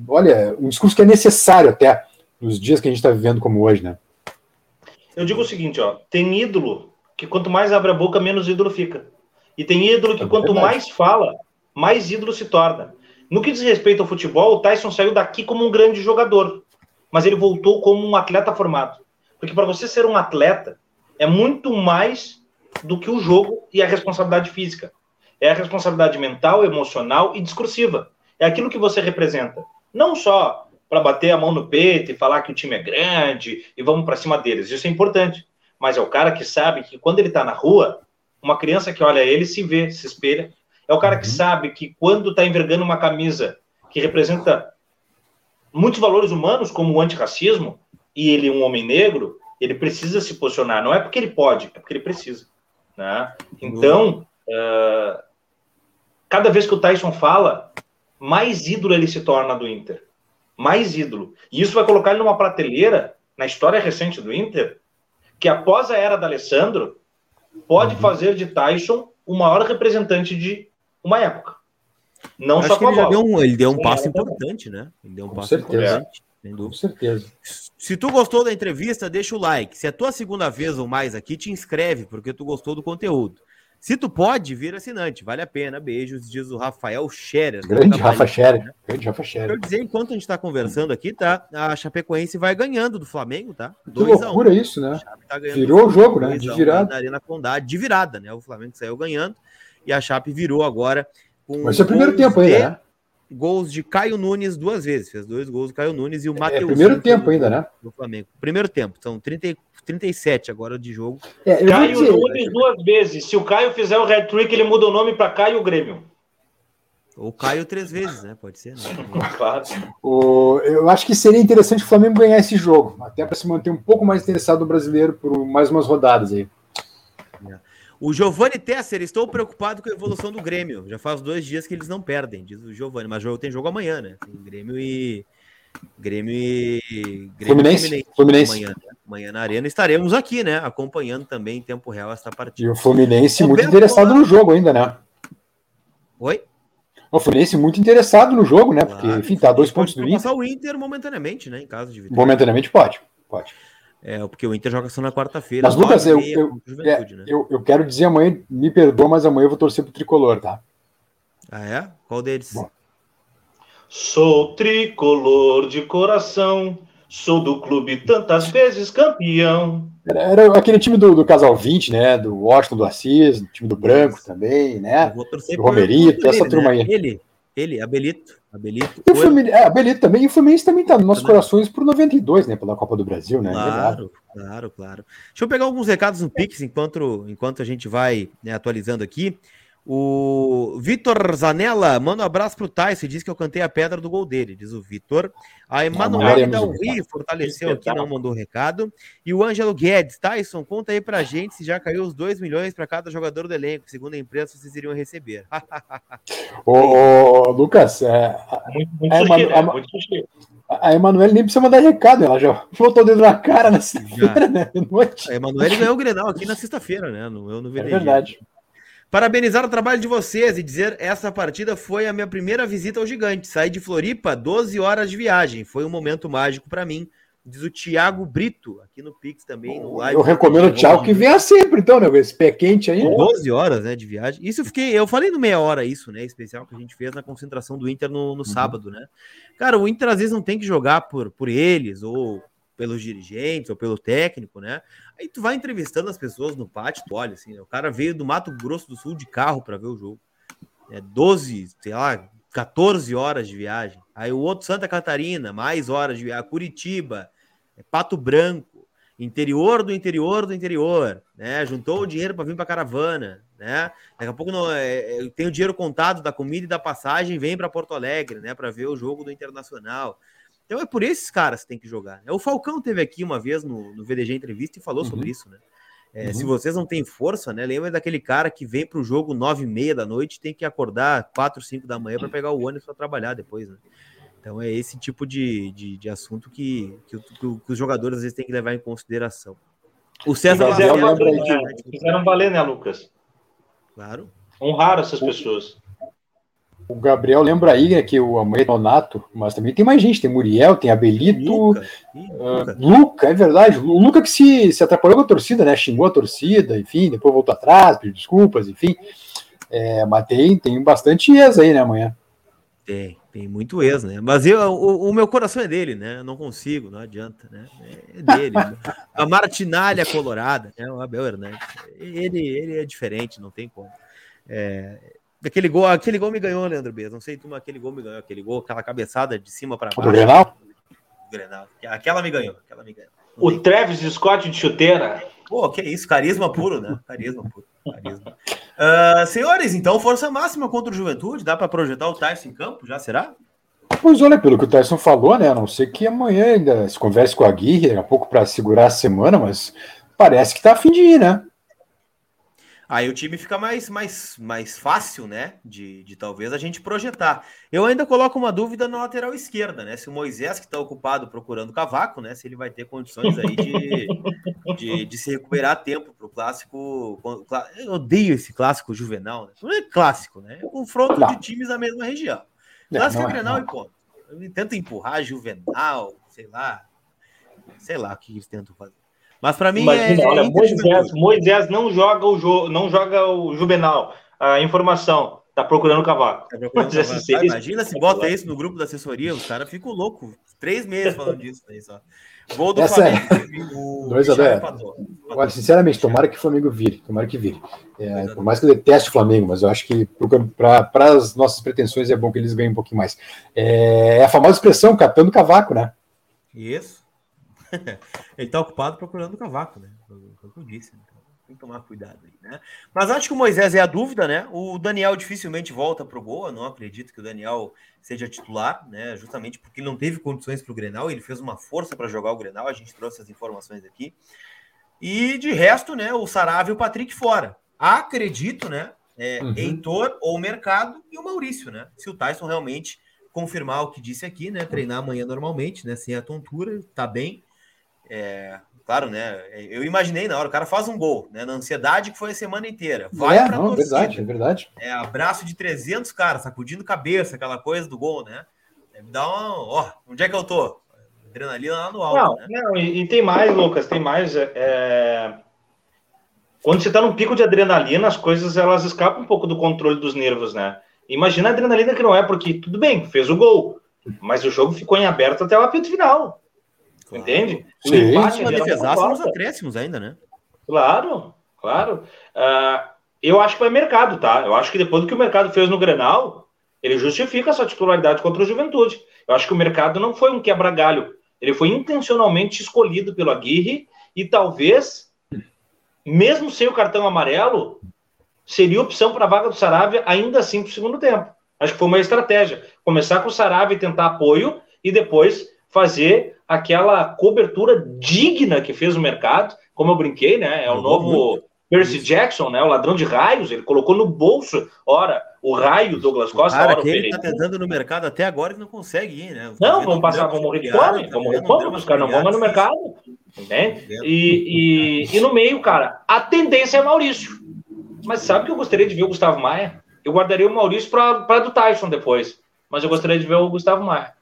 olha, um discurso que é necessário até nos dias que a gente está vivendo como hoje, né? Eu digo o seguinte, ó, tem ídolo que quanto mais abre a boca, menos ídolo fica. E tem ídolo que é quanto mais fala, mais ídolo se torna. No que diz respeito ao futebol, o Tyson saiu daqui como um grande jogador, mas ele voltou como um atleta formado. Porque para você ser um atleta, é muito mais do que o jogo e a responsabilidade física. É a responsabilidade mental, emocional e discursiva. É aquilo que você representa. Não só para bater a mão no peito e falar que o time é grande e vamos para cima deles. Isso é importante. Mas é o cara que sabe que quando ele está na rua, uma criança que olha ele se vê, se espelha. É o cara que uhum. sabe que quando está envergando uma camisa que representa muitos valores humanos, como o antirracismo, e ele é um homem negro, ele precisa se posicionar. Não é porque ele pode, é porque ele precisa. Né? Então, uh, cada vez que o Tyson fala, mais ídolo ele se torna do Inter mais ídolo. E isso vai colocar ele numa prateleira, na história recente do Inter, que após a era da Alessandro, pode uhum. fazer de Tyson o maior representante de uma época. Não Acho só com a bola. Deu um, ele deu um passo importante, né? Ele deu um com passo certeza. importante. Com certeza. Se tu gostou da entrevista, deixa o like. Se é a tua segunda vez ou mais aqui, te inscreve, porque tu gostou do conteúdo. Se tu pode, vira assinante, vale a pena. Beijos, diz o Rafael Scherer. Grande Rafa Scherer. Né? Grande Rafa Scherer. Quero dizer, enquanto a gente está conversando aqui, tá? A Chapecoense vai ganhando do Flamengo, tá? Que loucura um. isso, né? Tá virou o jogo, né? De virada. Na Arena Condá, de virada, né? O Flamengo saiu ganhando e a Chape virou agora. Com Mas é o primeiro tempo ainda, né? Gols de Caio Nunes duas vezes. Fez dois gols do Caio Nunes e o Matheus. É primeiro tempo ainda, né? Do Flamengo. Primeiro tempo. São 30, 37 agora de jogo. É, Caio dizer, Nunes duas vezes. Se o Caio fizer o hat-trick, ele muda o nome para Caio Grêmio. Ou Caio três vezes, né? Pode ser. Né? O, eu acho que seria interessante o Flamengo ganhar esse jogo, até para se manter um pouco mais interessado no brasileiro por mais umas rodadas aí. O Giovanni Tesser, estou preocupado com a evolução do Grêmio. Já faz dois dias que eles não perdem, diz o Giovanni. Mas tem jogo amanhã, né? Tem Grêmio e. Grêmio e. Grêmio Fluminense. Fluminense. Fluminense. Amanhã, né? amanhã na Arena. Estaremos aqui, né? Acompanhando também em tempo real essa partida. E o Fluminense muito interessado no jogo ainda, né? Oi? O Fluminense muito interessado no jogo, né? Porque, enfim, tá dois pontos do Inter. o Inter momentaneamente, né? Em caso de vitória. Momentaneamente pode, pode. É, porque o Inter joga só na quarta-feira. Mas, Lucas, eu, eu, é, né? eu, eu, quero dizer amanhã, me perdoa, mas amanhã eu vou torcer pro tricolor, tá? Ah, é? Qual deles? Bom. Sou tricolor de coração, Sou do clube tantas vezes campeão. Era, era aquele time do, do, Casal 20, né? Do Washington, do Assis, do time do Branco também, né? Do Romerito, essa turma né? aí. Ele, ele, Abelito. Abelito. E o Fluminense, é, Abelito também. E o Fluminense também tá nos nossos também. corações por 92, né? Pela Copa do Brasil, né? Claro, claro, claro. Deixa eu pegar alguns recados no Pix enquanto, enquanto a gente vai né, atualizando aqui. O Vitor Zanella manda um abraço pro Tyson, diz que eu cantei a pedra do gol dele, diz o Vitor. A Emanuele Dalri fortaleceu aqui, não mandou recado. E o Ângelo Guedes, Tyson, conta aí pra gente se já caiu os 2 milhões para cada jogador do elenco, segundo a imprensa, vocês iriam receber. ô, ô, Lucas, é, muito, muito é, sushi, né? muito a Emanuele nem precisa mandar recado, ela já botou o dedo na cara na sexta-feira, né? A Emanuele ganhou o Grenal aqui na sexta-feira, né? No, eu no VDG. É verdade. Parabenizar o trabalho de vocês e dizer essa partida foi a minha primeira visita ao gigante. Saí de Floripa, 12 horas de viagem. Foi um momento mágico para mim. Diz o Thiago Brito, aqui no Pix também, no live. Eu recomendo o Thiago que venha sempre, então, né? Esse pé quente aí. 12 horas, né, de viagem. Isso eu fiquei, eu falei no meia hora isso, né? Especial que a gente fez na concentração do Inter no, no uhum. sábado, né? Cara, o Inter às vezes não tem que jogar por, por eles, ou pelos dirigentes ou pelo técnico, né? Aí tu vai entrevistando as pessoas no pátio, tu olha assim, né? o cara veio do Mato Grosso do Sul de carro para ver o jogo. É 12, sei lá, 14 horas de viagem. Aí o outro Santa Catarina, mais horas de viagem, Curitiba, é Pato Branco, interior do interior do interior, né? Juntou o dinheiro para vir para caravana, né? Daqui a pouco não, é, é, tem o dinheiro contado da comida e da passagem, vem para Porto Alegre, né, para ver o jogo do Internacional. Então é por esses caras que tem que jogar. Né? O Falcão teve aqui uma vez no, no VDG Entrevista e falou uhum. sobre isso, né? É, uhum. Se vocês não têm força, né? Lembra daquele cara que vem para o jogo nove e meia da noite tem que acordar quatro, cinco da manhã para pegar o ônibus para trabalhar depois, né? Então é esse tipo de, de, de assunto que, que, que, que, os jogadores às vezes têm que levar em consideração. O César fizeram, valer, né? fizeram valer, né, Lucas? Claro. Honraram essas pessoas. O Gabriel lembra aí né, que o amanhã é Donato, mas também tem mais gente, tem Muriel, tem Abelito, Luca, uh, Luca. é verdade. O Luca que se, se atrapalhou com a torcida, né? Xingou a torcida, enfim, depois voltou atrás, pediu desculpas, enfim. É, mas tem, tem bastante ex aí, né, amanhã. Tem, tem muito ex, né? Mas eu, o, o, meu coração é dele, né? Eu não consigo, não adianta, né? É dele. a martinalha colorada, né? O Abel Hernandes. Ele, ele é diferente, não tem como. É, Aquele gol, aquele gol me ganhou, Leandro Bez. Não sei tu, mas aquele gol me ganhou. Aquele gol, aquela cabeçada de cima para baixo. Do Grenal? Grenal. Aquela me ganhou. Aquela me ganhou. o Travis Scott de chuteira. Pô, que isso, carisma puro, né? Carisma puro. Carisma. Uh, senhores, então, força máxima contra o Juventude. Dá para projetar o Tyson em campo? Já será? Pois olha, pelo que o Tyson falou, né? A não sei que amanhã ainda se converse com a Guirre, daqui a pouco para segurar a semana, mas parece que tá a fim de ir, né? Aí o time fica mais, mais, mais fácil, né? De, de talvez a gente projetar. Eu ainda coloco uma dúvida na lateral esquerda, né? Se o Moisés, que está ocupado procurando cavaco, né? Se ele vai ter condições aí de, de, de, se recuperar a tempo para o clássico. Eu odeio esse clássico juvenal, né? Não é clássico, né? É confronto não. de times da mesma região. Clássico é, é Grenal e ponto. Eu tento empurrar juvenal, sei lá. Sei lá o que eles tentam fazer. Mas para mim Imagina, é, olha, Moisés, Moisés não joga o jogo, não joga o Juvenal. A informação tá procurando o cavaco. Tá procurando cavaco. Ah, imagina se bota isso no grupo da assessoria, os caras ficam loucos. Três meses falando disso aí só. Gol do Essa Flamengo. É... Dois a zero. Agora, sinceramente, tomara que o Flamengo vire. Tomara que vire. É, por mais que eu deteste o Flamengo, mas eu acho que para as nossas pretensões é bom que eles ganhem um pouquinho mais. É, é a famosa expressão, catando cavaco, né? Isso. ele está ocupado procurando o cavaco, né? Foi o que eu disse. Então, tem que tomar cuidado aí, né? Mas acho que o Moisés é a dúvida, né? O Daniel dificilmente volta para o gol. não acredito que o Daniel seja titular, né? Justamente porque ele não teve condições para o Grenal. Ele fez uma força para jogar o Grenal. A gente trouxe as informações aqui. E de resto, né? O Saravia e o Patrick fora. Acredito, né? É, uhum. Heitor ou Mercado e o Maurício, né? Se o Tyson realmente confirmar o que disse aqui, né? Treinar amanhã normalmente, né? Sem a tontura, tá bem. É, claro, né? Eu imaginei na hora, o cara faz um gol, né? Na ansiedade que foi a semana inteira. Vai é, pra não, torcida. verdade, é verdade. É, abraço de 300 caras, sacudindo cabeça, aquela coisa do gol, né? Deve dar um. Ó, onde é que eu tô? Adrenalina lá no alto. Não, né? não e, e, tem mais, Lucas, tem mais. É... é quando você está num pico de adrenalina, as coisas elas escapam um pouco do controle dos nervos, né? Imagina a adrenalina que não é, porque tudo bem, fez o gol, mas o jogo ficou em aberto até o apito final. Claro. Entende? Sim. O empate uma defesaça nos acréscimos ainda, né? Claro, claro. Uh, eu acho que vai mercado, tá? Eu acho que depois do que o mercado fez no Grenal, ele justifica essa titularidade contra o Juventude. Eu acho que o mercado não foi um quebra-galho. Ele foi intencionalmente escolhido pelo Aguirre e talvez, mesmo sem o cartão amarelo, seria opção para a vaga do Saravia ainda assim para o segundo tempo. Acho que foi uma estratégia. Começar com o Saravia e tentar apoio e depois fazer aquela cobertura digna que fez o mercado, como eu brinquei, né? É o novo Percy Jackson, né? O ladrão de raios, ele colocou no bolso, ora, o raio Douglas Costa, Cara, ora, que ele tá tentando no mercado até agora e não consegue ir, né? Não, vamos passar, vamos morrer de fome, vamos morrer de fome, os caras não vão mais no mercado, né? E, e, e no meio, cara, a tendência é Maurício. Mas sabe que eu gostaria de ver o Gustavo Maia? Eu guardaria o Maurício para do Tyson depois, mas eu gostaria de ver o Gustavo Maia.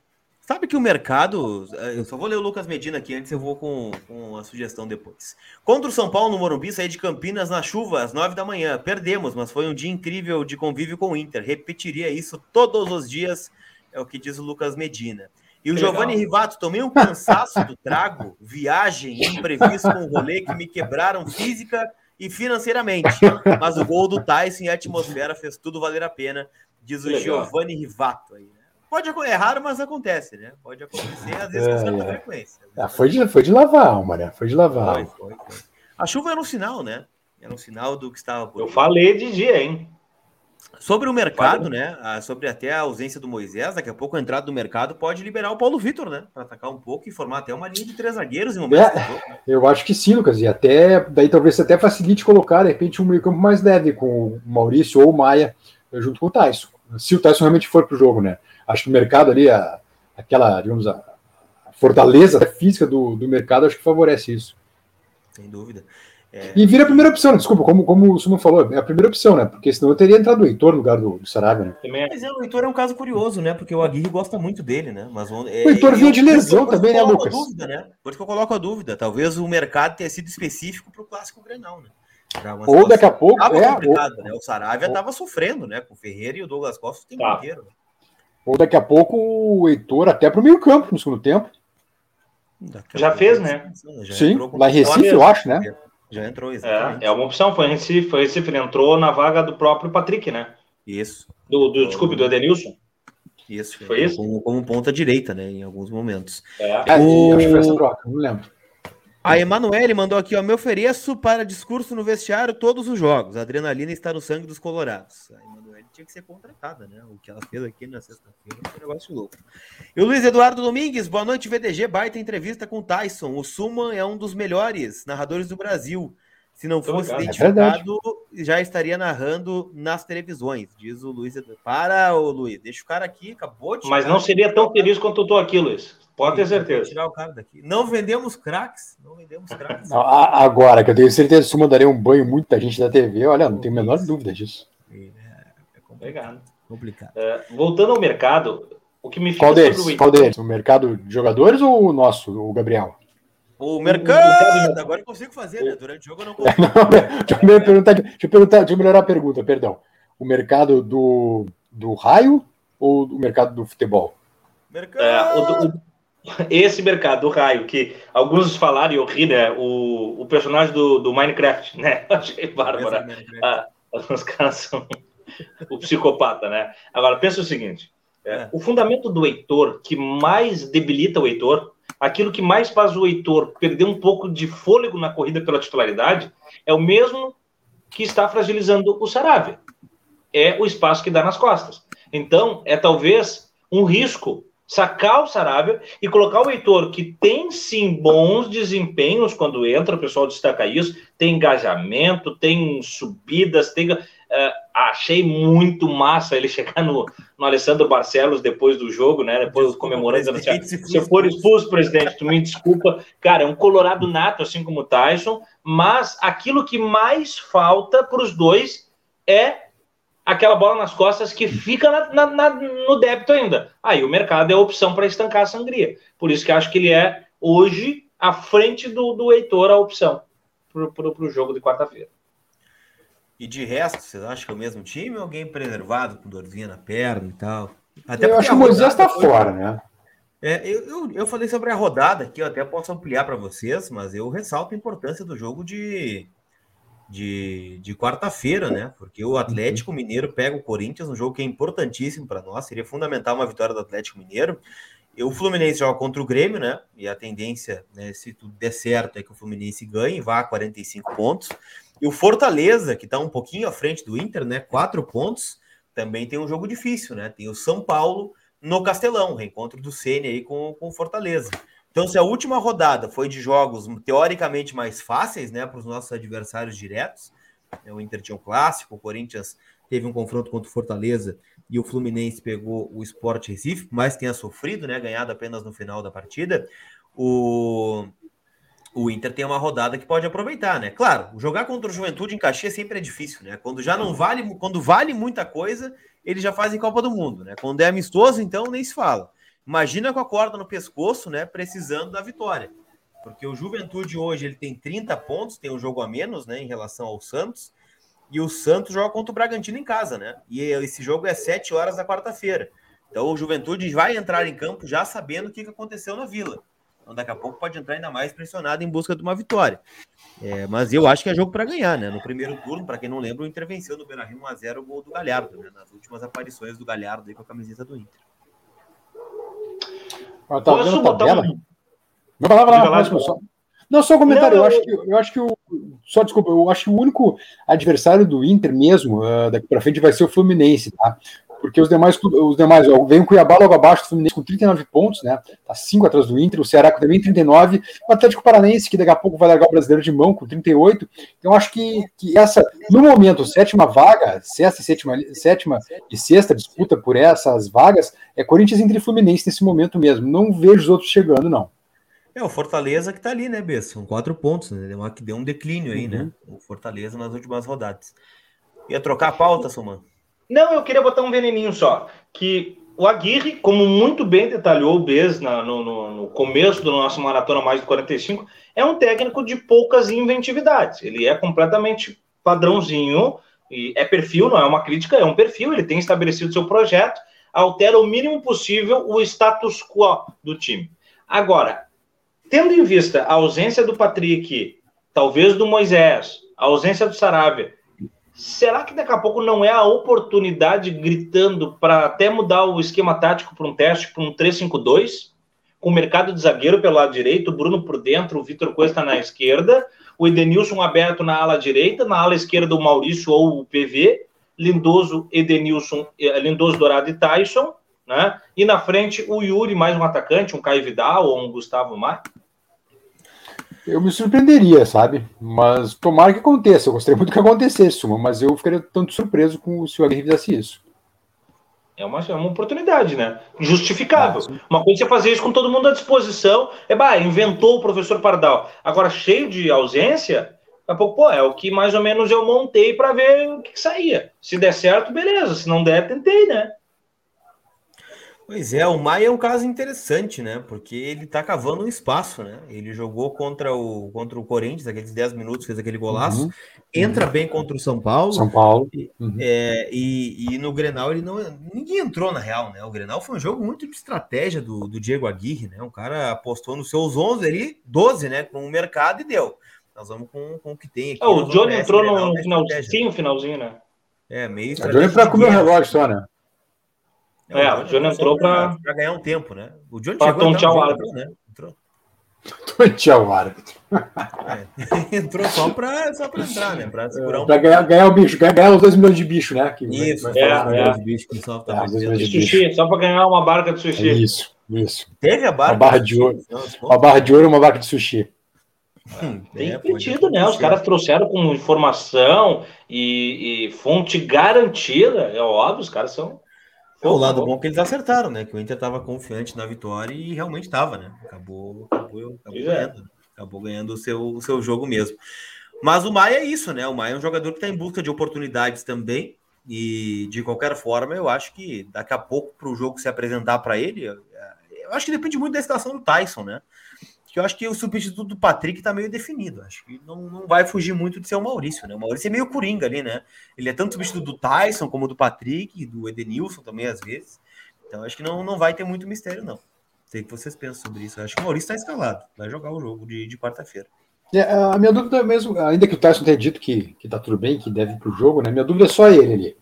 Sabe que o mercado. Eh, eu só vou ler o Lucas Medina aqui antes, eu vou com, com a sugestão depois. Contra o São Paulo no Morumbi, saí de Campinas na chuva às nove da manhã. Perdemos, mas foi um dia incrível de convívio com o Inter. Repetiria isso todos os dias, é o que diz o Lucas Medina. E o Giovanni Rivato, tomei um cansaço do trago, viagem, imprevisto com o rolê que me quebraram física e financeiramente. Mas o gol do Tyson e a atmosfera fez tudo valer a pena, diz o Giovanni Rivato aí. Né? Pode errar, mas acontece, né? Pode acontecer, às vezes, é, com certa é. frequência. Ah, foi, de, foi de lavar a alma, né? Foi de lavar. Foi, foi, foi. A chuva era um sinal, né? Era um sinal do que estava por Eu falei de dia, hein? Sobre o mercado, né? Sobre até a ausência do Moisés, daqui a pouco a entrada do mercado pode liberar o Paulo Vitor, né? Para atacar um pouco e formar até uma linha de três zagueiros em momentos. É, jogo, né? Eu acho que sim, Lucas. E até daí talvez até facilite colocar, de repente, um meio-campo mais leve com o Maurício ou o Maia junto com o Tyson. Se o Tyson realmente for para o jogo, né? Acho que o mercado ali, a, aquela, digamos, a, a fortaleza física do, do mercado, acho que favorece isso. Sem dúvida. É... E vira a primeira opção, desculpa, como, como o Sumo falou, é a primeira opção, né? Porque senão eu teria entrado o Heitor no lugar do, do Sarabia, né? É. Mas é, o Heitor é um caso curioso, né? Porque o Aguirre gosta muito dele, né? Mas o, é, o Heitor vinha de lesão também, né, Lucas? Dúvida, né? Por isso que eu coloco a dúvida. Talvez o mercado tenha sido específico para o clássico Grenal, né? Ou daqui a pouco. é, ou... né? O Saravia estava sofrendo, né? Com o Ferreira e o Douglas Costa o tempo tá. inteiro. Né? Ou daqui a pouco o Heitor até para o meio campo no segundo tempo. Já fez, né? Já Sim, lá em Recife, eu acho, né? Já entrou, exatamente. É, é uma opção, foi em Recife, foi em Recife, ele entrou na vaga do próprio Patrick, né? Isso. Do, do desculpe, do Edenilson. Isso, foi isso? Como, como ponta direita, né? Em alguns momentos. É, é o... acho que foi essa troca, não lembro. A Emanuele mandou aqui, ó, me ofereço para discurso no vestiário todos os jogos. A adrenalina está no sangue dos colorados. A Emanuele tinha que ser contratada, né? O que ela fez aqui na sexta-feira foi um negócio louco. E o Luiz Eduardo Domingues, boa noite, VDG, baita entrevista com Tyson. O Suman é um dos melhores narradores do Brasil. Se não fosse é identificado, é já estaria narrando nas televisões, diz o Luiz Eduardo. Para, ô Luiz, deixa o cara aqui, acabou de Mas não seria tão feliz quanto eu tô aqui, Luiz. Pode ter certeza. Tirar o cara daqui. Não vendemos craques. Não vendemos craques. agora, que eu tenho certeza que isso mandaria um banho muita gente da TV, olha, não tenho a menor dúvida disso. É, é complicado. complicado. É, voltando ao mercado, o que me fica Qual deles? O... Qual deles? O mercado de jogadores ou o nosso, o Gabriel? O mercado, agora eu consigo fazer, né? Durante o jogo eu não consigo. deixa, eu perguntar, deixa, eu perguntar, deixa eu melhorar a pergunta, perdão. O mercado do, do raio ou o mercado do futebol? Mercado. É, o, esse mercado do raio, que alguns falaram e eu ri, né? O, o personagem do, do Minecraft, né? Achei bárbara. Ah, os caras são o psicopata, né? Agora, pensa o seguinte: é, é. o fundamento do Heitor que mais debilita o Heitor, aquilo que mais faz o Heitor perder um pouco de fôlego na corrida pela titularidade, é o mesmo que está fragilizando o Saravia. É o espaço que dá nas costas. Então, é talvez um risco sacar o Sarabia e colocar o Heitor, que tem sim bons desempenhos quando entra, o pessoal destaca isso, tem engajamento, tem subidas, tem. Uh, achei muito massa ele chegar no, no Alessandro Barcelos depois do jogo, né? Depois comemorando. Assim, se eu for expulso, presidente, tu me desculpa. Cara, é um colorado nato, assim como o Tyson, mas aquilo que mais falta para os dois é aquela bola nas costas que fica na, na, na, no débito ainda. Aí o mercado é a opção para estancar a sangria. Por isso que acho que ele é, hoje, à frente do, do Heitor, a opção para o jogo de quarta-feira. E de resto, vocês acham que é o mesmo time ou alguém preservado com dorzinha na perna e tal? Até eu acho que o Moisés está fora, né? É, eu, eu, eu, falei sobre a rodada aqui, eu até posso ampliar para vocês, mas eu ressalto a importância do jogo de, de, de quarta-feira, né? Porque o Atlético Mineiro pega o Corinthians, um jogo que é importantíssimo para nós, seria fundamental uma vitória do Atlético Mineiro. E o Fluminense joga contra o Grêmio, né? E a tendência, né, se tudo der certo, é que o Fluminense ganhe e vá a 45 pontos. E o Fortaleza, que está um pouquinho à frente do Inter, né? Quatro pontos, também tem um jogo difícil, né? Tem o São Paulo no Castelão, reencontro do Ceni aí com, com o Fortaleza. Então, se a última rodada foi de jogos teoricamente mais fáceis, né, para os nossos adversários diretos, né, o Inter tinha um clássico, o Corinthians teve um confronto contra o Fortaleza e o Fluminense pegou o Sport Recife, mas tenha sofrido, né, ganhado apenas no final da partida. O, o Inter tem uma rodada que pode aproveitar, né? Claro, jogar contra o Juventude em Caxias sempre é difícil, né? Quando já não vale, quando vale muita coisa, eles já fazem Copa do Mundo, né? Quando é amistoso, então nem se fala. Imagina com a corda no pescoço, né? Precisando da vitória. Porque o Juventude hoje ele tem 30 pontos, tem um jogo a menos, né? Em relação ao Santos. E o Santos joga contra o Bragantino em casa, né? E esse jogo é 7 horas da quarta-feira. Então o Juventude vai entrar em campo já sabendo o que aconteceu na Vila. Então daqui a pouco pode entrar ainda mais pressionado em busca de uma vitória. É, mas eu acho que é jogo para ganhar, né? No primeiro turno, para quem não lembra, o Inter venceu no Beira-Rio 1x0 o gol do Galhardo, né? Nas últimas aparições do Galhardo aí com a camiseta do Inter. Tá Posso botar tabela? Um... Vai lá, vai lá, só. Não, só um comentário. Não, eu, acho que, eu acho que o. Só desculpa, eu acho que o único adversário do Inter mesmo, uh, daqui para frente, vai ser o Fluminense, tá? Porque os demais, os demais ó, vem o Cuiabá logo abaixo do Fluminense com 39 pontos, né? Tá 5 atrás do Inter, o Ceará com também 39, o Atlético Paranaense, que daqui a pouco vai largar o brasileiro de mão com 38. Então, acho que, que essa, no momento, sétima vaga, sexta, sétima, sétima e sexta disputa por essas vagas, é Corinthians entre Fluminense nesse momento mesmo. Não vejo os outros chegando, não. É, o Fortaleza que tá ali, né, Bess? São quatro pontos, né? Deu, uma, deu um declínio aí, né? uhum. né? O Fortaleza nas últimas rodadas. Ia trocar a pauta, Suman? Não, eu queria botar um veneninho só. Que o Aguirre, como muito bem detalhou o Bez no, no, no, começo do nosso Maratona Mais de 45, é um técnico de poucas inventividades. Ele é completamente padrãozinho, e é perfil, não é uma crítica, é um perfil, ele tem estabelecido seu projeto, altera o mínimo possível o status quo do time. Agora, tendo em vista a ausência do Patrick, talvez do Moisés, a ausência do Sarabia, será que daqui a pouco não é a oportunidade gritando para até mudar o esquema tático para um teste para um 3-5-2? Com o mercado de zagueiro pelo lado direito, o Bruno por dentro, o Vitor Costa na esquerda, o Edenilson aberto na ala direita, na ala esquerda o Maurício ou o PV, Lindoso, Edenilson, eh, Lindoso, Dourado e Tyson, né? E na frente o Yuri, mais um atacante, um Caio Vidal ou um Gustavo Mar. Eu me surpreenderia, sabe? Mas tomara que aconteça. Eu gostaria muito que acontecesse, mas eu ficaria tanto surpreso com se o Aguirre fizesse isso. É uma, é uma oportunidade, né? Justificável. Ah, uma coisa é você fazer isso com todo mundo à disposição. É, bah, inventou o professor Pardal. Agora, cheio de ausência, daqui a pouco, pô, é o que mais ou menos eu montei para ver o que, que saía. Se der certo, beleza. Se não der, tentei, né? Pois é, o Maia é um caso interessante, né? Porque ele tá cavando um espaço, né? Ele jogou contra o, contra o Corinthians, aqueles 10 minutos, fez aquele golaço. Uhum. Entra uhum. bem contra o São Paulo. São Paulo. Uhum. É, e, e, no Grenal ele não. Ninguém entrou, na real, né? O Grenal foi um jogo muito de estratégia do, do Diego Aguirre, né? O cara apostou nos seus 11 ali, 12, né? Com o mercado e deu. Nós vamos com, com o que tem aqui. Oh, o Johnny entrou no finalzinho, finalzinho, né? É, meio. O Johnny para comer o relógio só, né? É, é o Johnny entrou para ganhar um tempo, né? O Johnny pra chegou tontear o árbitro, né? Entrou. Tontear o árbitro. É. entrou só para só entrar, né? Para segurar um Para ganhar, ganhar o bicho, ganhar os 2 milhões de bicho, né? Que isso, vai, é, é. De bicho, que só, tá é, de sushi, só para ganhar uma barca de sushi. Isso, isso. Teve a barca? Uma barra de ouro. Uma barra de ouro e uma barca de sushi. Hum, tem é, sentido, né? Os caras trouxeram com informação e, e fonte garantida. É óbvio, os caras são o lado bom é que eles acertaram, né? Que o Inter estava confiante na vitória e realmente estava, né? Acabou, acabou, acabou é. ganhando. Acabou ganhando o seu, o seu jogo mesmo. Mas o Maia é isso, né? O Maia é um jogador que está em busca de oportunidades também. E de qualquer forma, eu acho que daqui a pouco, para o jogo se apresentar para ele, eu acho que depende muito da escalação do Tyson, né? Que eu acho que o substituto do Patrick tá meio definido. Acho que não, não vai fugir muito de ser o Maurício, né? O Maurício é meio coringa ali, né? Ele é tanto substituto do Tyson como do Patrick, do Edenilson também, às vezes. Então acho que não, não vai ter muito mistério, não. Sei que vocês pensam sobre isso. acho que o Maurício está escalado. Vai jogar o jogo de, de quarta-feira. É, a minha dúvida é mesmo, ainda que o Tyson tenha dito que, que tá tudo bem, que deve ir pro jogo, né? Minha dúvida é só ele ali.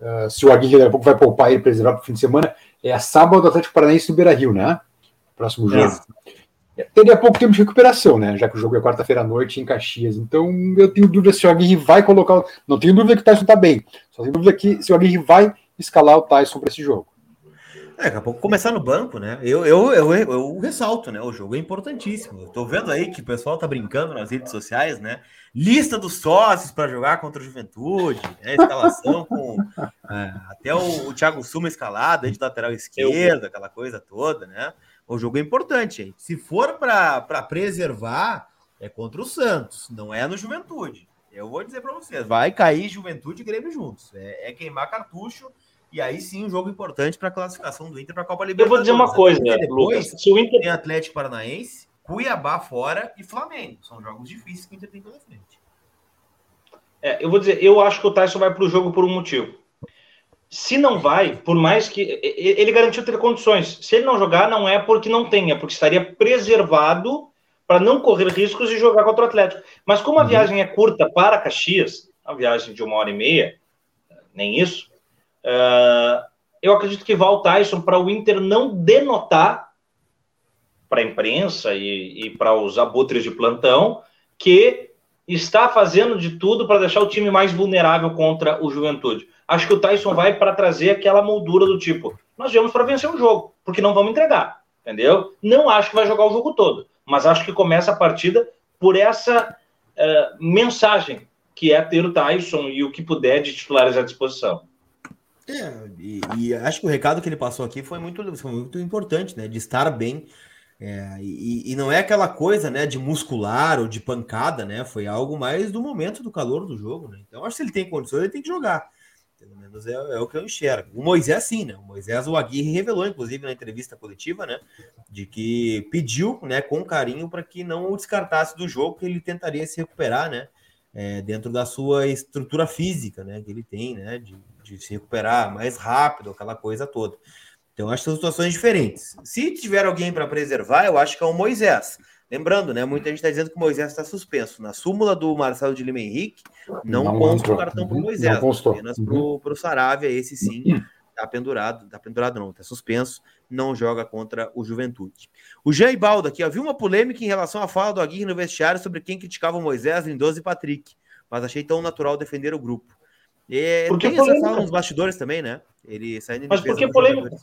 Uh, se o Aguirre daqui a pouco vai poupar ele preservar para o fim de semana, é sábado do Atlético Paranaense no Beira Rio, né? Próximo jogo. Isso teria pouco tempo de recuperação, né? Já que o jogo é quarta-feira à noite em Caxias. Então eu tenho dúvida se o Aguirre vai colocar. Não tenho dúvida que o Tyson tá bem. Só tenho dúvida que se o Aguirre vai escalar o Tyson para esse jogo. É, daqui a pouco começar no banco, né? Eu, eu, eu, eu, ressalto, né? O jogo é importantíssimo. Eu tô vendo aí que o pessoal tá brincando nas redes sociais, né? Lista dos sócios para jogar contra a Juventude, né? escalação com é, até o, o Thiago Suma escalado de lateral esquerda, aquela coisa toda, né? O jogo é importante, hein? Se for para preservar, é contra o Santos, não é no Juventude. Eu vou dizer para vocês, vai cair Juventude e Grêmio juntos. É, é, queimar cartucho e aí sim um jogo importante para a classificação do Inter para a Copa Libertadores. Eu vou dizer uma coisa, depois, Lucas, se o Inter tem Atlético Paranaense, Cuiabá fora e Flamengo. São jogos difíceis que o Inter tem pela frente. É, eu vou dizer, eu acho que o Tyson vai para o jogo por um motivo. Se não vai, por mais que. Ele garantiu ter condições. Se ele não jogar, não é porque não tem, é porque estaria preservado para não correr riscos e jogar contra o Atlético. Mas como a uhum. viagem é curta para Caxias, a viagem de uma hora e meia, nem isso, uh, eu acredito que vá o Tyson para o Inter não denotar para a imprensa e, e para os abutres de plantão que está fazendo de tudo para deixar o time mais vulnerável contra o Juventude acho que o Tyson vai para trazer aquela moldura do tipo: nós viemos para vencer o jogo, porque não vamos entregar, entendeu? Não acho que vai jogar o jogo todo, mas acho que começa a partida por essa uh, mensagem que é ter o Tyson e o que puder de titulares à disposição. É, e, e, acho que o recado que ele passou aqui foi muito, foi muito importante, né? De estar bem É, e, e, não é aquela coisa, né, de muscular ou de pancada, né? Foi algo mais do momento do calor do jogo, né? Então, acho que se ele tem condições, ele tem que jogar. Pelo menos é, é, o que eu enxergo. O Moisés, sim, né? O Moisés, o Aguirre revelou, inclusive, na entrevista coletiva, né? De que pediu, né, com carinho, para que não o descartasse do jogo, que ele tentaria se recuperar, né? É, dentro da sua estrutura física, né? Que ele tem, né? De, de se recuperar mais rápido, aquela coisa toda. Então, acho que são situações diferentes. Se tiver alguém para preservar, eu acho que é o Moisés. Lembrando, né? Muita gente está dizendo que o Moisés está suspenso. Na súmula do Marcelo de Lima Henrique, não, não consta o cartão para o Moisés. Não constou. Apenas uhum. para o Saravia, esse sim está pendurado. Está pendurado, não, está suspenso. Não joga contra o Juventude. O Jean Ibaldo aqui, havia uma polêmica em relação à fala do Aguirre no vestiário sobre quem criticava o Moisés, Lindoso e Patrick. Mas achei tão natural defender o grupo. E, tem polêmica? essa fala nos bastidores também, né? Ele saindo Mas por que polêmica?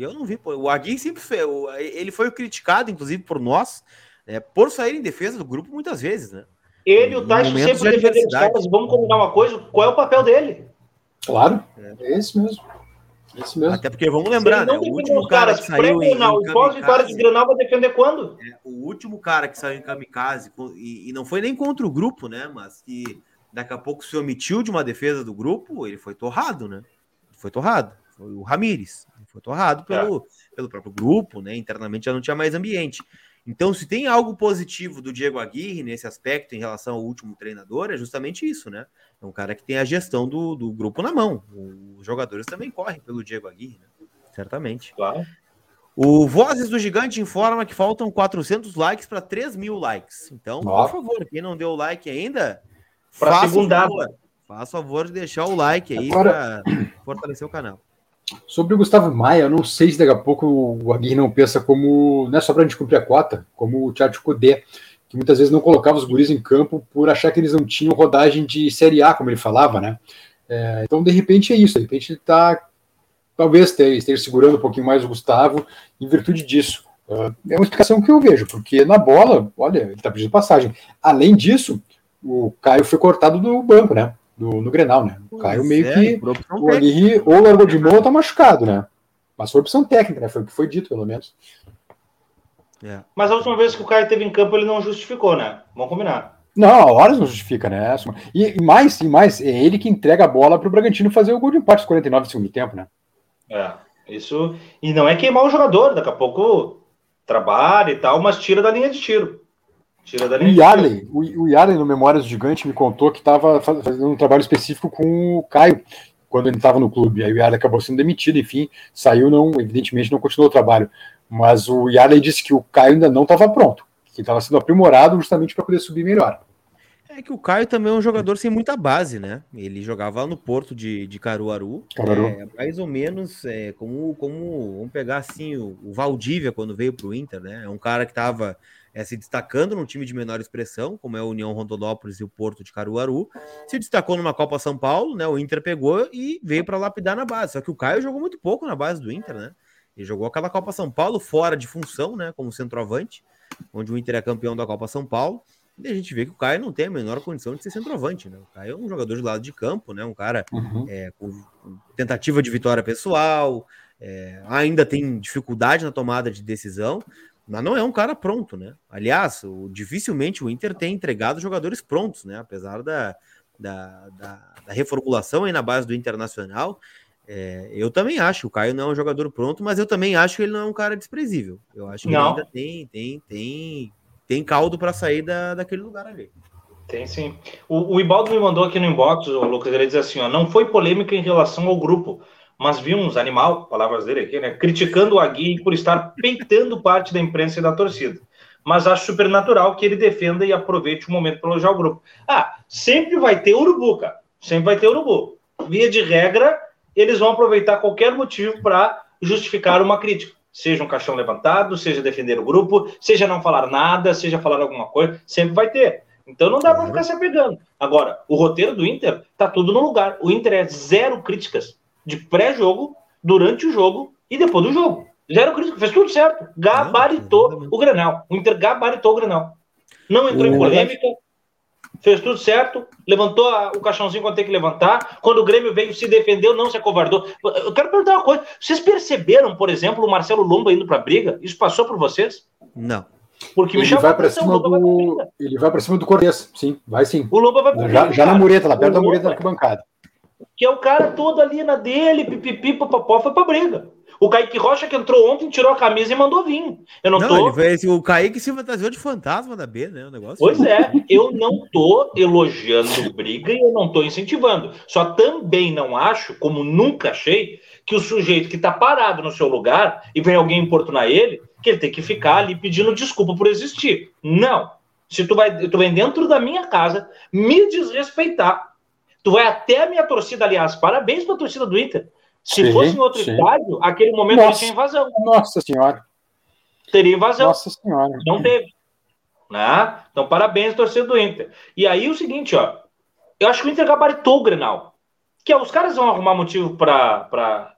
Eu não vi, pô. O Aguirre sempre foi. Ele foi criticado, inclusive, por nós, né, por sair em defesa do grupo muitas vezes, né? Ele e o Tyson sempre de defenderam os caras. Vamos combinar uma coisa? Qual é o papel dele? Claro, é, é esse mesmo. Esse mesmo. Até porque vamos lembrar, né? O último cara que saiu em, não, em de Granal vai defender quando? É, o último cara que saiu em kamikaze, e, e, não foi nem contra o grupo, né? Mas que daqui a pouco se omitiu de uma defesa do grupo, ele foi torrado, né? Foi torrado. Foi o Ramires. Foi torrado pelo, é. pelo próprio grupo, né? Internamente já não tinha mais ambiente. Então, se tem algo positivo do Diego Aguirre nesse aspecto em relação ao último treinador, é justamente isso, né? É um cara que tem a gestão do, do grupo na mão. Os jogadores também correm pelo Diego Aguirre, né? Certamente. Claro. O Vozes do Gigante informa que faltam 400 likes para 3 mil likes. Então, por favor, quem não deu like ainda, para segunda. Faça favor de deixar o like aí para fortalecer o canal. Sobre o Gustavo Maia, eu não sei se daqui a pouco o Aguirre não pensa como, não é só para a gente cumprir a cota, como o Thiago Cudê, que muitas vezes não colocava os guris em campo por achar que eles não tinham rodagem de Série A, como ele falava, né? É, então, de repente, é isso. De repente, ele está, talvez, esteja segurando um pouquinho mais o Gustavo em virtude disso. É uma explicação que eu vejo, porque na bola, olha, ele está pedindo passagem. Além disso, o Caio foi cortado do banco, né? No, no Grenal, né? O Caio meio é, que. O Aguirre ou largou de mão ou tá machucado, né? Mas foi opção técnica, né? Foi o que foi dito, pelo menos. É. Mas a última vez que o Caio teve em campo, ele não justificou, né? Vamos combinar. Não, a horas não justifica, né? E, mais, e mais, é ele que entrega a bola para o Bragantino fazer o gol de empate aos 49 do segundo tempo, né? É, isso. E não é queimar o jogador, daqui a pouco trabalha e tal, mas tira da linha de tiro. Tira da o Yarley, o, o Yarley no Memórias Gigante me contou que estava fazendo um trabalho específico com o Caio quando ele estava no clube. Aí o Yarley acabou sendo demitido, enfim, saiu, não, evidentemente não continuou o trabalho. Mas o Yarley disse que o Caio ainda não estava pronto, que estava sendo aprimorado justamente para poder subir melhor. É que o Caio também é um jogador sem muita base, né? Ele jogava lá no Porto de, de Caruaru. Caruaru. É, mais ou menos é, como, como, vamos pegar assim, o, o Valdívia quando veio para o Inter, né? É um cara que estava é, se destacando num time de menor expressão, como é a União Rondonópolis e o Porto de Caruaru. Se destacou numa Copa São Paulo, né? O Inter pegou e veio para lapidar na base. Só que o Caio jogou muito pouco na base do Inter, né? Ele jogou aquela Copa São Paulo fora de função, né? Como centroavante, onde o Inter é campeão da Copa São Paulo. E a gente vê que o Caio não tem a menor condição de ser centroavante, né? O Caio é um jogador de lado de campo, né? Um cara uhum. é, com tentativa de vitória pessoal, é, ainda tem dificuldade na tomada de decisão, mas não é um cara pronto, né? Aliás, o, dificilmente o Inter tem entregado jogadores prontos, né? Apesar da, da, da, da reformulação aí na base do Internacional. É, eu também acho que o Caio não é um jogador pronto, mas eu também acho que ele não é um cara desprezível. Eu acho que ainda tem, tem, tem, tem caldo para sair da, daquele lugar ali. Tem sim. O, o Ibaldo me mandou aqui no inbox, o Lucas, ele diz assim: ó, não foi polêmica em relação ao grupo, mas vimos animal, palavras dele aqui, né, criticando o Aguirre por estar peitando parte da imprensa e da torcida. Mas acho super natural que ele defenda e aproveite o momento para elogiar o grupo. Ah, sempre vai ter urubu, cara. Sempre vai ter urubu. Via de regra, eles vão aproveitar qualquer motivo para justificar uma crítica. Seja um caixão levantado, seja defender o grupo, seja não falar nada, seja falar alguma coisa, sempre vai ter. Então não dá para ficar se apegando. Agora, o roteiro do Inter tá tudo no lugar. O Inter é zero críticas de pré-jogo, durante o jogo e depois do jogo. Zero crítica, fez tudo certo. Gabaritou o Granal. O Inter gabaritou o Granal. Não entrou o... em polêmica. fez tudo certo, levantou a, o caixãozinho quando tem que levantar. Quando o Grêmio veio, se defendeu, não se acovardou. Eu quero perguntar uma coisa: vocês perceberam, por exemplo, o Marcelo Lomba indo para a briga? Isso passou por vocês? Não. Porque ele vai para cima do ele vai para cima do Cortez, sim, vai sim. O Lomba vai já, já na mureta, lá perto da mureta da arquibancada. Que é o cara todo ali na dele, pipipi, papapó, foi para briga. O Kaique Rocha que entrou ontem, tirou a camisa e mandou vir. Eu não, não tô. Ele foi, o Kaique se fantasiou de fantasma da B, né? O negócio. Pois é, eu não tô elogiando briga e eu não tô incentivando. Só também não acho, como nunca achei, que o sujeito que tá parado no seu lugar e vem alguém importunar ele, que ele tem que ficar ali pedindo desculpa por existir. Não. Se tu vai, tu vem dentro da minha casa me desrespeitar, tu vai até a minha torcida, aliás, parabéns pra torcida do Inter. Se sim, fosse em outro sim. estádio, aquele momento Nossa, tinha invasão. Nossa Senhora. Teria invasão. Nossa Senhora. Não teve. Né? Então, parabéns, torcedor do Inter. E aí, o seguinte, ó. Eu acho que o Inter gabaritou o Grenal. Que é, os caras vão arrumar motivo para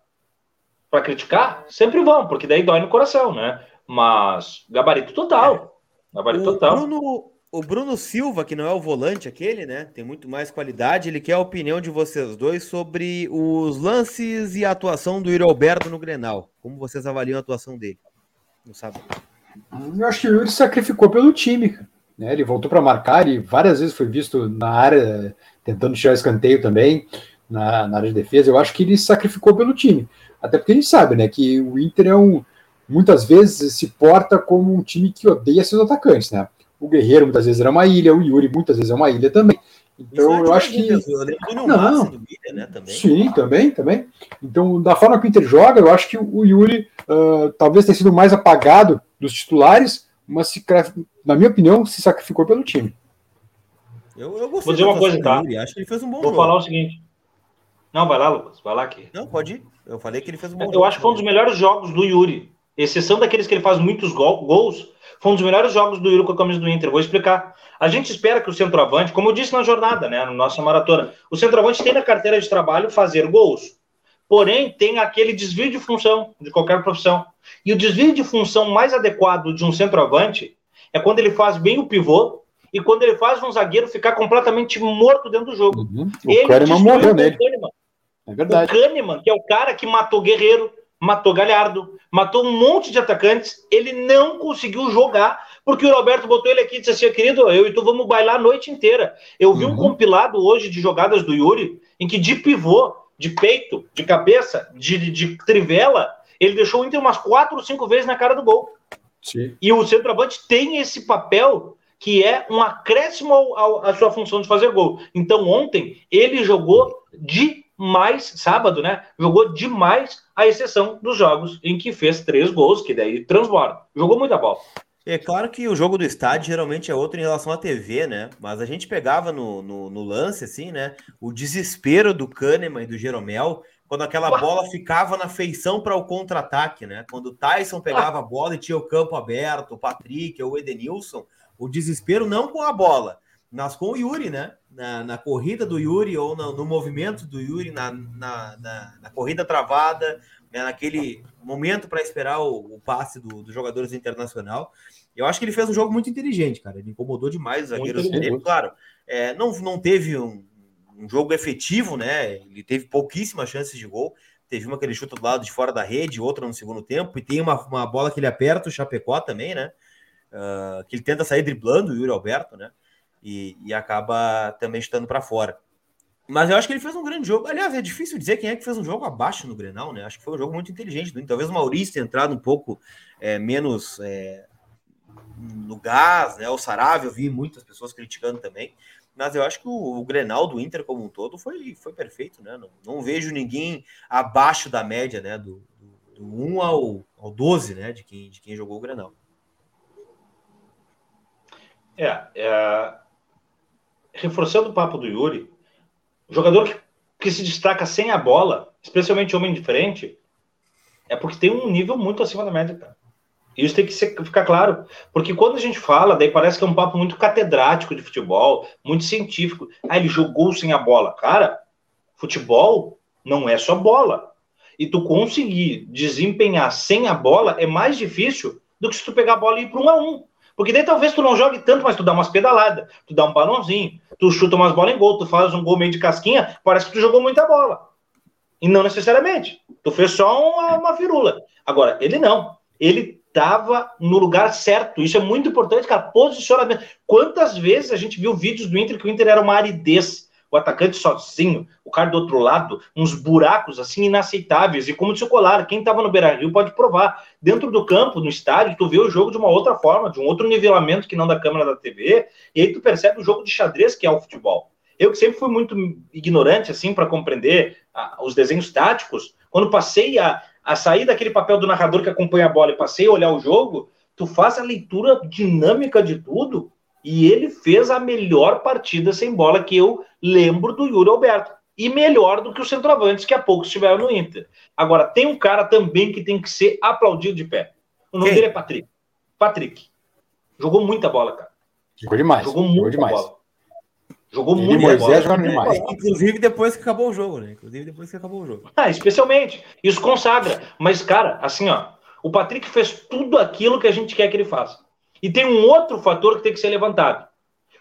criticar? Sempre vão, porque daí dói no coração, né? Mas gabarito total. Gabarito o total. Bruno, o Bruno Silva, que não é o volante aquele, né? Tem muito mais qualidade. Ele quer a opinião de vocês dois sobre os lances e a atuação do Yuri Alberto no Grenal. Como vocês avaliam a atuação dele? Não sabe? Eu acho que o Yuri sacrificou pelo time. Né? Ele voltou para marcar e várias vezes foi visto na área, tentando tirar escanteio também, na, na área de defesa. Eu acho que ele sacrificou pelo time. Até porque a gente sabe né, que o Inter é um, muitas vezes se porta como um time que odeia seus atacantes. Né? O Guerreiro muitas vezes era uma ilha, o Yuri muitas vezes é uma ilha também. Então é eu acho que. Não, do Ilha, né? Também. Sim, também, também. Então, da forma que o Inter joga, eu acho que o Yuri uh, talvez tenha sido mais apagado dos titulares, mas se, na minha opinião, se sacrificou pelo time. Eu, eu Vou dizer uma coisa, tá? Yuri. Acho que ele fez um bom Vou jogo. falar o seguinte. Não, vai lá, Lucas, vai lá aqui. Não, pode ir. Eu falei que ele fez um bom eu jogo. Eu acho que foi um dos melhores jogos do Yuri. Exceção daqueles que ele faz muitos gol, gols, foi um dos melhores jogos do Yuri com a camisa do Inter. Vou explicar. A gente espera que o centroavante, como eu disse na jornada, né, na nossa maratona, o centroavante tem na carteira de trabalho fazer gols. Porém, tem aquele desvio de função de qualquer profissão. E o desvio de função mais adequado de um centroavante é quando ele faz bem o pivô e quando ele faz um zagueiro ficar completamente morto dentro do jogo. Uhum. O ele Kahneman morreu nele. Kahneman. É verdade. O Kahneman, que é o cara que matou Guerreiro, matou Galhardo, matou um monte de atacantes, ele não conseguiu jogar, porque o Roberto botou ele aqui e disse assim, querido, eu e tu vamos bailar a noite inteira. Eu vi uhum. um compilado hoje de jogadas do Yuri, em que de pivô, de peito, de cabeça, de, de trivela, ele deixou o Inter umas quatro ou cinco vezes na cara do gol. Sim. E o centroavante tem esse papel que é um acréscimo à sua função de fazer gol. Então, ontem, ele jogou de mais sábado, né? Jogou demais, a exceção dos jogos em que fez três gols, que daí transborda. Jogou muita bola. É claro que o jogo do estádio geralmente é outro em relação à TV, né? Mas a gente pegava no, no, no lance, assim, né? O desespero do Kahneman e do Jeromel, quando aquela bola ficava na feição para o contra-ataque, né? Quando o Tyson pegava a bola e tinha o campo aberto, o Patrick o Edenilson, o desespero não com a bola, mas com o Yuri, né? Na, na corrida do Yuri ou no, no movimento do Yuri, na, na, na, na corrida travada, né? naquele momento para esperar o, o passe do, dos jogadores internacional. Eu acho que ele fez um jogo muito inteligente, cara. Ele incomodou demais os zagueiros dele. Claro, é, não, não teve um, um, jogo efetivo, né? Ele teve pouquíssimas chances de gol. Teve uma que ele chuta do lado de fora da rede, outra no segundo tempo, e tem uma, uma bola que ele aperta o Chapecó também, né? Uh, que ele tenta sair driblando o Yuri Alberto, né? E, e acaba também estando para fora. Mas eu acho que ele fez um grande jogo. Aliás, é difícil dizer quem é que fez um jogo abaixo no Grenal, né? Acho que foi um jogo muito inteligente. Talvez o Maurício tenha entrado um pouco é, menos é, no gás, né? O Saravia, eu vi muitas pessoas criticando também. Mas eu acho que o, o Grenal do Inter como um todo foi, foi perfeito, né? Não, não vejo ninguém abaixo da média, né? Do, do, do 1 ao, ao 12, né? De quem, de quem jogou o Grenal. É, é, reforçando o papo do Yuri, jogador que, que se destaca sem a bola, especialmente homem de frente, é porque tem um nível muito acima da média. Isso tem que ser, ficar claro. Porque quando a gente fala, daí parece que é um papo muito catedrático de futebol, muito científico. Ah, ele jogou sem a bola. Cara, futebol não é só bola. E tu conseguir desempenhar sem a bola é mais difícil do que se tu pegar a bola e ir para um a um. Porque daí talvez tu não jogue tanto, mas tu dá umas pedaladas, tu dá um balãozinho, tu chuta umas bolas em gol, tu faz um gol meio de casquinha, parece que tu jogou muita bola. E não necessariamente. Tu fez só uma, uma. Agora, ele não. Ele estava no lugar certo. Isso é muito importante, cara. Posicionamento. Quantas vezes a gente viu vídeos do Inter que o Inter era uma aridez? O atacante sozinho, o cara do outro lado, uns buracos assim inaceitáveis. E como disse o Colar, quem estava no Beira Rio pode provar. Dentro do campo, no estádio, tu vê o jogo de uma outra forma, de um outro nivelamento que não da câmera da TV. E aí tu percebe o jogo de xadrez que é o futebol. Eu que sempre fui muito ignorante, assim, para compreender os desenhos táticos, quando passei a, a sair daquele papel do narrador que acompanha a bola e passei a olhar o jogo, tu faz a leitura dinâmica de tudo, e ele fez a melhor partida sem bola que eu lembro do Yuri Alberto. E melhor do que os centroavantes que há pouco estiveram no Inter. Agora, tem um cara também que tem que ser aplaudido de pé. O nome Quem? dele é Patrick. Patrick. Jogou muita bola, cara. Jogou demais. Jogou muita demais. bola. Jogou muito Moisés jogando demais. Inclusive depois que acabou o jogo, né? Inclusive depois que acabou o jogo. Ah, especialmente. Isso consagra. Mas, cara, assim, ó. O Patrick fez tudo aquilo que a gente quer que ele faça. E tem um outro fator que tem que ser levantado.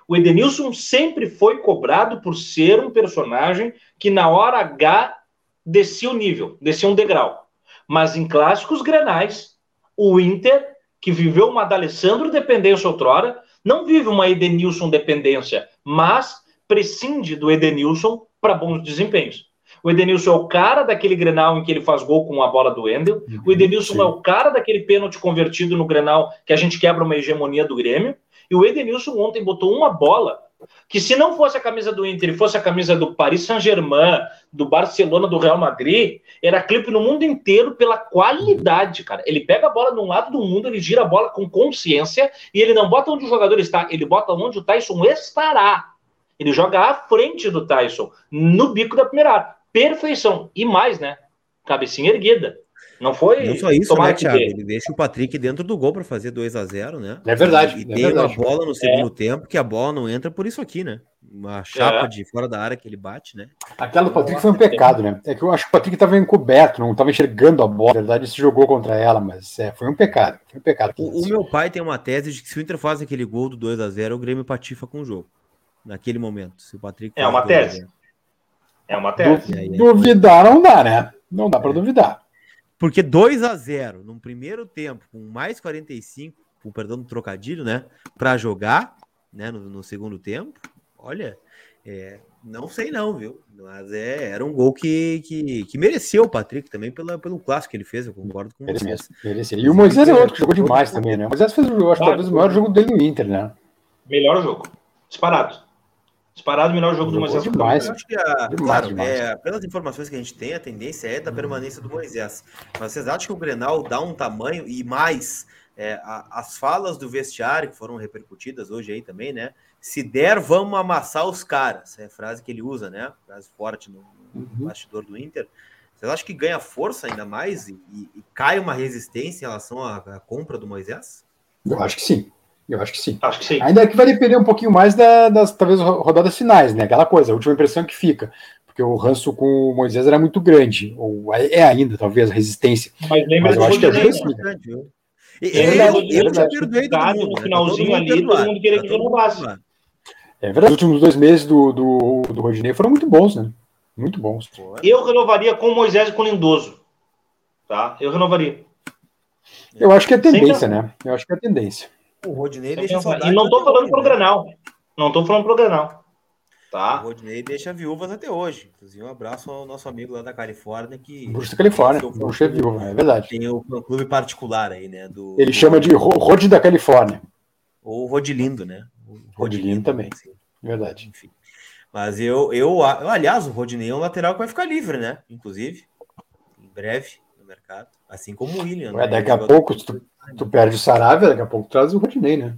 O Edenilson sempre foi cobrado por ser um personagem que na hora H descia o nível, descia um degrau. Mas em clássicos grenais, o Inter, que viveu uma D'Alessandro dependência outrora, não vive uma Edenilson dependência, mas prescinde do Edenilson para bons desempenhos. O Edenilson é o cara daquele Grenal em que ele faz gol com a bola do Wendel. Uhum, o Edenilson sim. é o cara daquele pênalti convertido no Grenal que a gente quebra uma hegemonia do Grêmio. E o Edenilson ontem botou uma bola que se não fosse a camisa do Inter e fosse a camisa do Paris Saint-Germain, do Barcelona, do Real Madrid, era clipe no mundo inteiro pela qualidade, cara. Ele pega a bola de um lado do mundo, ele gira a bola com consciência e ele não bota onde o jogador está, ele bota onde o Tyson estará. Ele joga à frente do Tyson, no bico da primeira área. Perfeição. E mais, né? Cabecinha erguida. Não foi. Não só isso, né, Thiago? Ele deixa o Patrick dentro do gol para fazer 2 a 0 né? É verdade. E é tem verdade. uma bola no segundo é. tempo que a bola não entra por isso aqui, né? Uma chapa é. de fora da área que ele bate, né? Aquela do Patrick foi um pecado, né? É que eu acho que o Patrick estava encoberto, não estava enxergando a bola. Na verdade, se jogou contra ela, mas é, foi um pecado. Foi um pecado. O, o, meu pai tem uma tese de que se o Inter faz aquele gol do 2 a 0 o Grêmio patifa com o jogo. Naquele momento. Se o Patrick é uma tese. É uma tese. Duvidar não dá, né? Não dá para duvidar. Porque 2 a 0 no primeiro tempo, com mais 45, com perdão do trocadilho, né? Para jogar, né? No, no, segundo tempo, olha, é, não sei não, viu? Mas é, era um gol que, que, que mereceu o Patrick também pela, pelo clássico que ele fez, eu concordo com você. Merecia. E o Moisés é outro que jogou demais também, né? O Moisés fez, eu acho, talvez o maior jogo dele no Inter, né? Melhor jogo. Disparado. Disparado o melhor jogo do Moisés. Demais. Eu acho que, a, demais, claro, demais. É, pelas informações que a gente tem, a tendência é da permanência do Moisés. Mas vocês acham que o Grenal dá um tamanho e mais é, a, as falas do vestiário que foram repercutidas hoje aí também, né? Se der, vamos amassar os caras. É a frase que ele usa, né? Frase forte no, no uhum. bastidor do Inter. Vocês acham que ganha força ainda mais e, e, e cai uma resistência em relação à, à compra do Moisés? Eu acho que sim. Eu acho que sim. Acho que sim. Ainda que vai depender um pouquinho mais da, das, talvez, rodadas finais, né? Aquela coisa, a última impressão que fica. Porque o ranço com o Moisés era muito grande. Ou é, é ainda, talvez, a resistência. Mas lembra Mas eu acho que é bastante. Eu, eu, eu já perdoei todo mundo. No né? finalzinho ali, todo mundo queria que renovasse. É verdade, os últimos dois meses do, do, do Rodinei foram muito bons, né? Muito bons. Eu renovaria com o Moisés e com o Lindoso. Tá? Eu renovaria. Eu acho que é tendência, né? Eu acho que é tendência. O Rodinei deixa saudade. E não tô falando pro né? Granal. Não tô falando pro Granal. Tá? O Rodinei deixa viúvas até hoje. Inclusive, um abraço ao nosso amigo lá da Califórnia. que Bruxa da Califórnia. Bruxa é viúva, é verdade. Tem o um clube particular aí, né? Do, Ele do... chama de Rod da Califórnia. Ou Rodilindo, né? Rodilindo também. Sim. Verdade. Enfim. Mas eu, eu, aliás, o Rodinei é um lateral que vai ficar livre, né? Inclusive, em breve mercado. Assim como o William. Ué, né? Daqui a pouco, tu, tu perde o Saravia, daqui a pouco traz o Rodinei, né?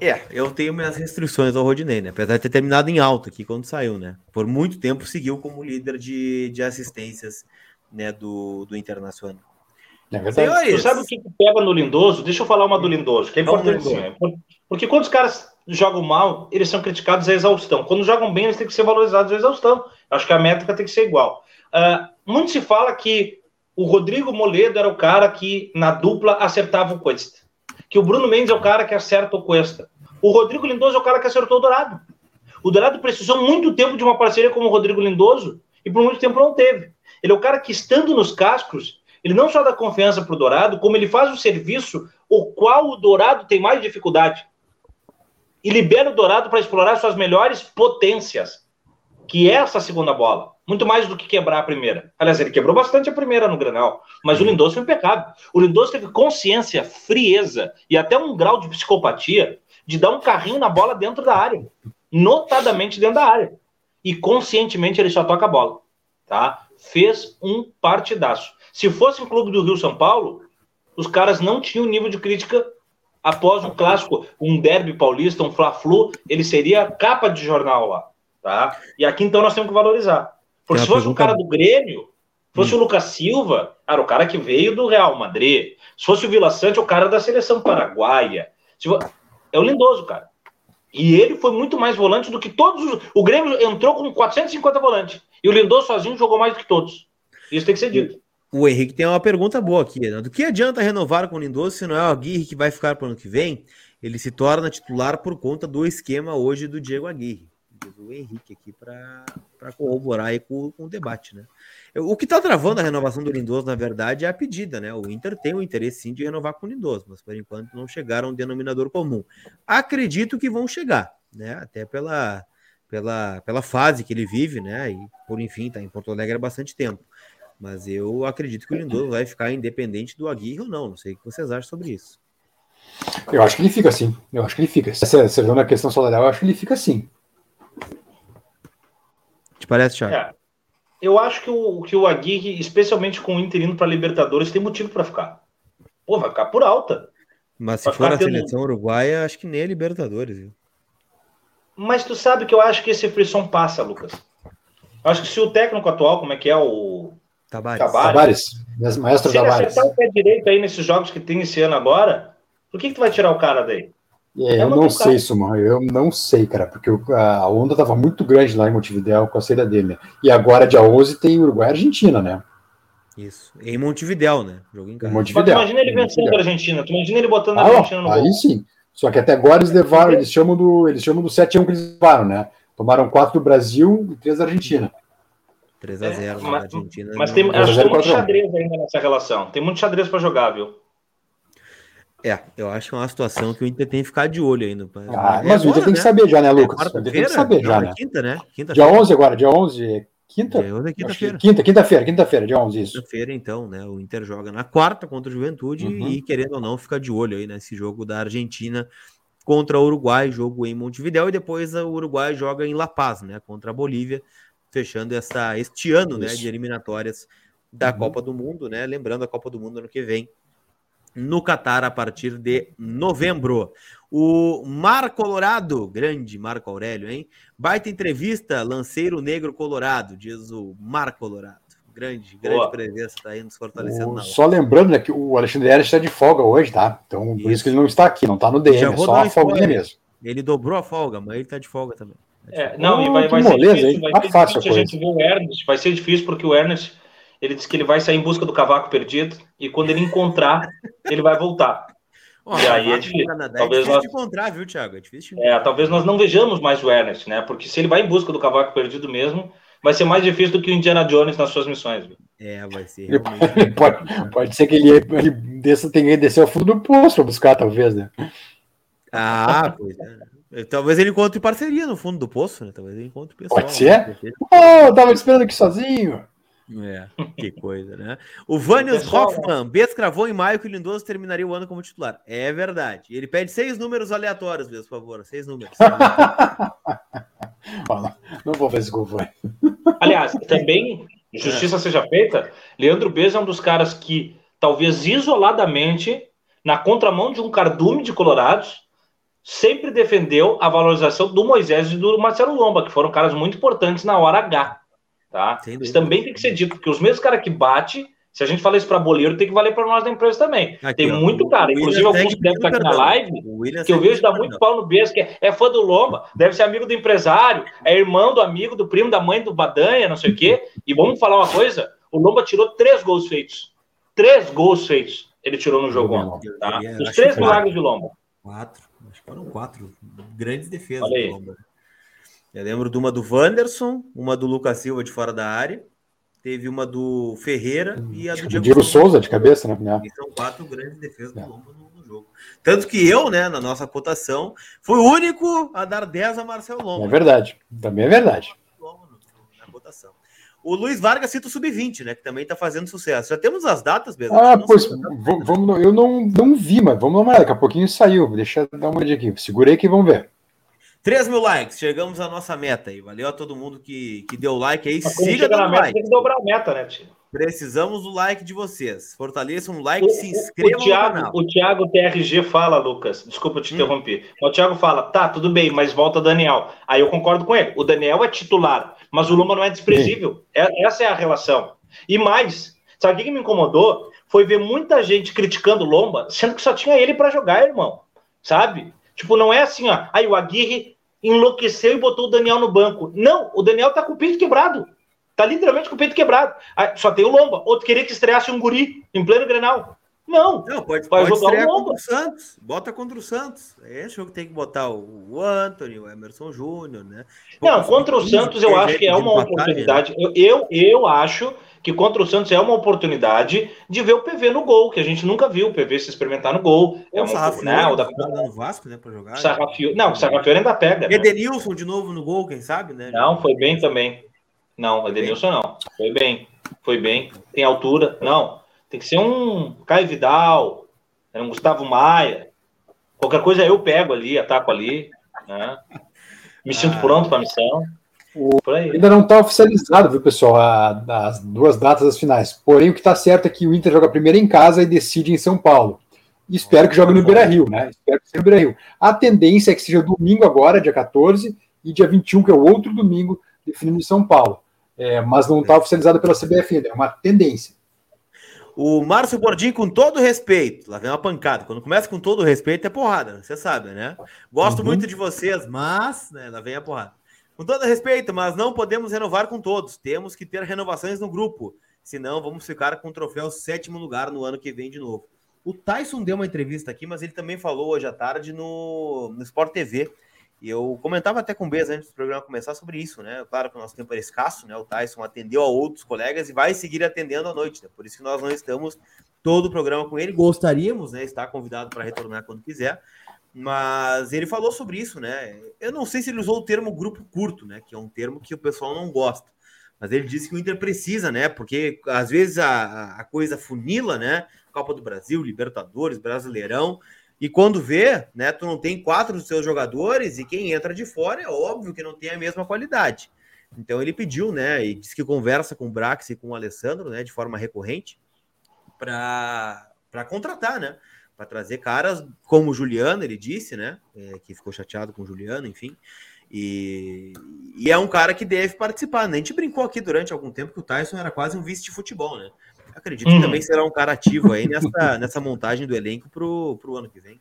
É, eu tenho minhas restrições ao Rodinei, né? Apesar de ter terminado em alto aqui quando saiu, né? Por muito tempo seguiu como líder de, de assistências né, do, do Internacional. É verdade. Tu sabe o que pega no Lindoso? Deixa eu falar uma do Lindoso, que é importante. Sim, porque quando os caras jogam mal, eles são criticados à exaustão. Quando jogam bem, eles têm que ser valorizados à exaustão. Acho que a métrica tem que ser igual. Uh, muito se fala que o Rodrigo Moledo era o cara que na dupla acertava o Cuesta. que o Bruno Mendes é o cara que acerta o Cuesta. O Rodrigo Lindoso é o cara que acertou o Dourado. O Dourado precisou muito tempo de uma parceria como o Rodrigo Lindoso e por muito tempo não teve. Ele é o cara que, estando nos cascos, ele não só dá confiança para o Dourado, como ele faz o serviço o qual o Dourado tem mais dificuldade. E libera o Dourado para explorar suas melhores potências, que é essa segunda bola. Muito mais do que quebrar a primeira. Aliás, ele quebrou bastante a primeira no Granal, mas o Lindoso foi impecável. O Lindoso teve consciência, frieza e até um grau de psicopatia de dar um carrinho na bola dentro da área, notadamente dentro da área. E conscientemente ele só toca a bola, tá? Fez um partidaço. Se fosse um clube do Rio São Paulo, os caras não tinham nível de crítica após um clássico, um derby paulista, um fla-flu, ele seria capa de jornal lá, tá? E aqui então nós temos que valorizar. Porque se fosse um cara do Grêmio, fosse hum. o Lucas Silva, era o cara que veio do Real Madrid. Se fosse o Vila Sante, o cara da seleção paraguaia. É o Lindoso, cara. E ele foi muito mais volante do que todos os. O Grêmio entrou com 450 volantes. E o Lindoso sozinho jogou mais do que todos. Isso tem que ser dito. O Henrique tem uma pergunta boa aqui. Né? Do que adianta renovar com o Lindoso se não é o Aguirre que vai ficar para o ano que vem? Ele se torna titular por conta do esquema hoje do Diego Aguirre o Henrique aqui para corroborar aí com, com, o debate, né? O que está travando a renovação do Lindoso, na verdade, é a pedida, né? O Inter tem o interesse sim de renovar com o Lindoso, mas por enquanto não chegaram a um denominador comum. Acredito que vão chegar, né? Até pela, pela, pela fase que ele vive, né? E por enfim, tá em Porto Alegre há bastante tempo. Mas eu acredito que o Lindoso vai ficar independente do Aguirre ou não. Não sei o que vocês acham sobre isso. Eu acho que ele fica assim. Eu acho que ele fica. Se vê na questão salarial, eu acho que ele fica assim. Te parece, Thiago? É. Eu acho que o, que o Aguirre, especialmente com o Inter indo para Libertadores, tem motivo para ficar. Pô, vai ficar por alta. Mas se for a tendo... seleção uruguaia, acho que nem é Libertadores, viu? Mas tu sabe que eu acho que esse frisson passa, Lucas. Eu acho que se o técnico atual, como é que é o Tabares, Tabares, maestro se ele acertar o pé direito aí nesses jogos que tem esse ano agora, por que, que tu vai tirar o cara daí? É, eu não sei, Sumar, eu não sei, cara, porque a onda estava muito grande lá em Montevideo com a saída dele, né? E agora, dia 11, tem Uruguai e Argentina, né? Isso, em Montevideo, né? Jogo em casa. Montevideo. Mas imagina ele vencendo a Argentina, tu imagina ele botando a ah, Argentina no aí gol. Aí sim, só que até agora eles levaram, eles chamam do, eles chamam do 7 a 1 que eles levaram, né? Tomaram 4 do Brasil e 3 da Argentina. 3 a 0 é, mas, Argentina. Mas tem, acho que tem muito xadrez ainda nessa relação. Tem muito xadrez para jogar, viu? É, eu acho que é uma situação que o Inter tem que ficar de olho ainda. Ah, mas o Inter tem que né? saber já, né, Lucas? É, tem que saber já, né? Quinta, né? Quinta dia 11 agora, dia 11, quinta? Dia 11 é quinta-feira. Quinta, quinta-feira, quinta-feira, dia 11, isso. Quinta-feira, então, né? O Inter joga na quarta contra o Juventude uhum. e, querendo ou não, fica de olho aí nesse jogo da Argentina contra o Uruguai, jogo em Montevideo, e depois o Uruguai joga em La Paz, né? Contra a Bolívia, fechando essa, este ano, né? De eliminatórias da uhum. Copa do Mundo, né? Lembrando a Copa do Mundo ano que vem no Catar a partir de novembro. O Mar Colorado, grande Marco Aurélio, hein? Baita entrevista, lanceiro negro colorado, diz o Mar Colorado. Grande, grande Boa. presença, tá aí nos fortalecendo o, na Só lembrando né, que o Alexandre Eres está de folga hoje, tá? Então, isso. por isso que ele não está aqui, não está no DM, é só a folga mesmo. Ele dobrou a folga, mas ele está de folga também. É, não, e vai, vai ser difícil, vai tá ser fácil difícil a, a gente ver o Ernest, vai ser difícil porque o Ernest ele disse que ele vai sair em busca do cavaco perdido e quando ele encontrar, ele vai voltar. Oh, e aí é difícil. Canadá talvez é difícil nós... de encontrar, viu, Thiago? É difícil É, talvez nós não vejamos mais o Ernest, né? Porque se ele vai em busca do cavaco perdido mesmo, vai ser mais difícil do que o Indiana Jones nas suas missões. Viu? É, vai ser. pode, pode ser que ele, ele desça, tenha que descer ao fundo do poço para buscar, talvez, né? Ah, pois é. Talvez ele encontre parceria no fundo do poço, né? Talvez ele encontre pessoal. Pode ser? Oh, eu tava esperando aqui sozinho. É, que coisa, né? O Vânios Hoffman, Bess cravou em maio que o Lindoso terminaria o ano como titular. É verdade. Ele pede seis números aleatórios, Bess, por favor. Seis números. não vou fazer com o Aliás, também, justiça é. seja feita, Leandro Bess é um dos caras que, talvez isoladamente, na contramão de um cardume de colorados, sempre defendeu a valorização do Moisés e do Marcelo Lomba, que foram caras muito importantes na hora H. Tá? Isso também tem que ser dito, porque os mesmos caras que bate, se a gente fala isso para boleiro, tem que valer para nós da empresa também. Aqui, tem ó, muito cara, inclusive alguns que devem estar aqui na live, que eu vejo dar muito pau no berço, que é, é, fã do Lomba, deve ser amigo do empresário, é irmão do amigo, do primo, da mãe do Badanha, não sei o quê. E vamos falar uma coisa: o Lomba tirou três gols feitos. Três gols feitos. ele tirou no jogo ontem. Tá? Os três milagres de Lomba. Quatro, acho que foram quatro grandes defesas do Lomba. Eu lembro de uma do Wanderson, uma do Lucas Silva de fora da área, teve uma do Ferreira e a do Diego, Diego Souza de cabeça, né? E são quatro grandes defesas é. do Lomba no, jogo. Tanto que eu, né, na nossa cotação, fui o único a dar 10 a Marcelo Lomba. É verdade, também é verdade. Na cotação. O Luiz Vargas cita o Sub-20, né? Que também está fazendo sucesso. Já temos as datas mesmo? Ah, pois, vamos, eu não, não vi, mas vamos lá, daqui a pouquinho saiu. Deixa eu dar uma olhada aqui. Segurei que vamos ver. 3 mil likes, chegamos à nossa meta aí. Valeu a todo mundo que, que deu like aí. Mas Siga dando meta, like. Tem que dobrar a meta, né, tio? Precisamos do like de vocês. Fortaleçam um like, o, se inscrevam o Thiago, no canal. O Thiago TRG fala, Lucas, desculpa te hum. interromper. O Thiago fala, tá, tudo bem, mas volta Daniel. Aí eu concordo com ele. O Daniel é titular, mas o Luma não é desprezível. É, essa é a relação. E mais, sabe o que me incomodou? Foi ver muita gente criticando o Lomba, sendo que só tinha ele para jogar, irmão. Sabe? Tipo, não é assim, ó. Aí o Aguirre enlouqueceu e botou o Daniel no banco. Não, o Daniel tá com o peito quebrado. Tá literalmente com o peito quebrado. Só tem o Lomba. Outro queria que estreasse um guri em pleno Grenal. Não. Não, pode, pode jogar o Lomba. Contra o Santos. Bota contra o Santos. É esse jogo tem que botar o Anthony, o Emerson Júnior, né? Não, contra o Santos eu acho que é uma oportunidade. Né? Eu, eu, eu acho que contra o Santos é uma oportunidade de ver o PV no gol, que a gente nunca viu o PV se experimentar no gol. É uma Sarrafiori, né, o da... no Vasco, né, para jogar. Sarrafiori, não, o Sarrafiori ainda pega. Né? Edenilson de novo no gol, quem sabe, né? Não, foi bem também. Não, Edenilson não. Foi bem. Foi bem. Tem altura. Não. Tem que ser um Caio Vidal, né, um Gustavo Maia. Qualquer coisa eu pego ali, ataco ali. Né? Me sinto ah. pronto para a missão. O... Ainda não está oficializado, viu, pessoal, a, as duas datas das finais. Porém, o que está certo é que o Inter joga primeiro em casa e decide em São Paulo. E espero que jogue no Beira Rio, né? Espero que seja no Beira Rio. A tendência é que seja domingo agora, dia 14, e dia 21, que é o outro domingo, definindo em São Paulo é, mas não está oficializado pela CBF ainda, é uma tendência. O Márcio Bordinho, com todo respeito, lá vem uma pancada. Quando começa com todo respeito, é porrada, você sabe, né? Gosto uhum. muito de vocês, mas né, lá vem a porrada. Com todo respeito, mas não podemos renovar com todos. Temos que ter renovações no grupo. Senão, vamos ficar com o troféu sétimo lugar no ano que vem de novo. O Tyson deu uma entrevista aqui, mas ele também falou hoje à tarde no, no Sport TV e eu comentava até com o Bez antes do programa começar sobre isso, né? Claro que o nosso tempo era escasso, né? O Tyson atendeu a outros colegas e vai seguir atendendo à noite, né? Por isso que nós não estamos todo o programa com ele. Gostaríamos, né? Estar convidado para retornar quando quiser. Mas ele falou sobre isso, né? Eu não sei se ele usou o termo grupo curto, né? Que é um termo que o pessoal não gosta. Mas ele disse que o Inter precisa, né? Porque às vezes a, a coisa funila, né? Copa do Brasil, Libertadores, Brasileirão. E quando vê, né, tu não tem quatro dos seus jogadores e quem entra de fora é óbvio que não tem a mesma qualidade. Então ele pediu, né, e disse que conversa com o Brax e com o Alessandro, né, de forma recorrente, para contratar, né, para trazer caras como o Juliano, ele disse, né, é, que ficou chateado com o Juliano, enfim. E, e, é um cara que deve participar. Né? A gente brincou aqui durante algum tempo que o Tyson era quase um vice de futebol, né? Acredito que também será um cara ativo aí nessa, nessa montagem do elenco para o ano que vem.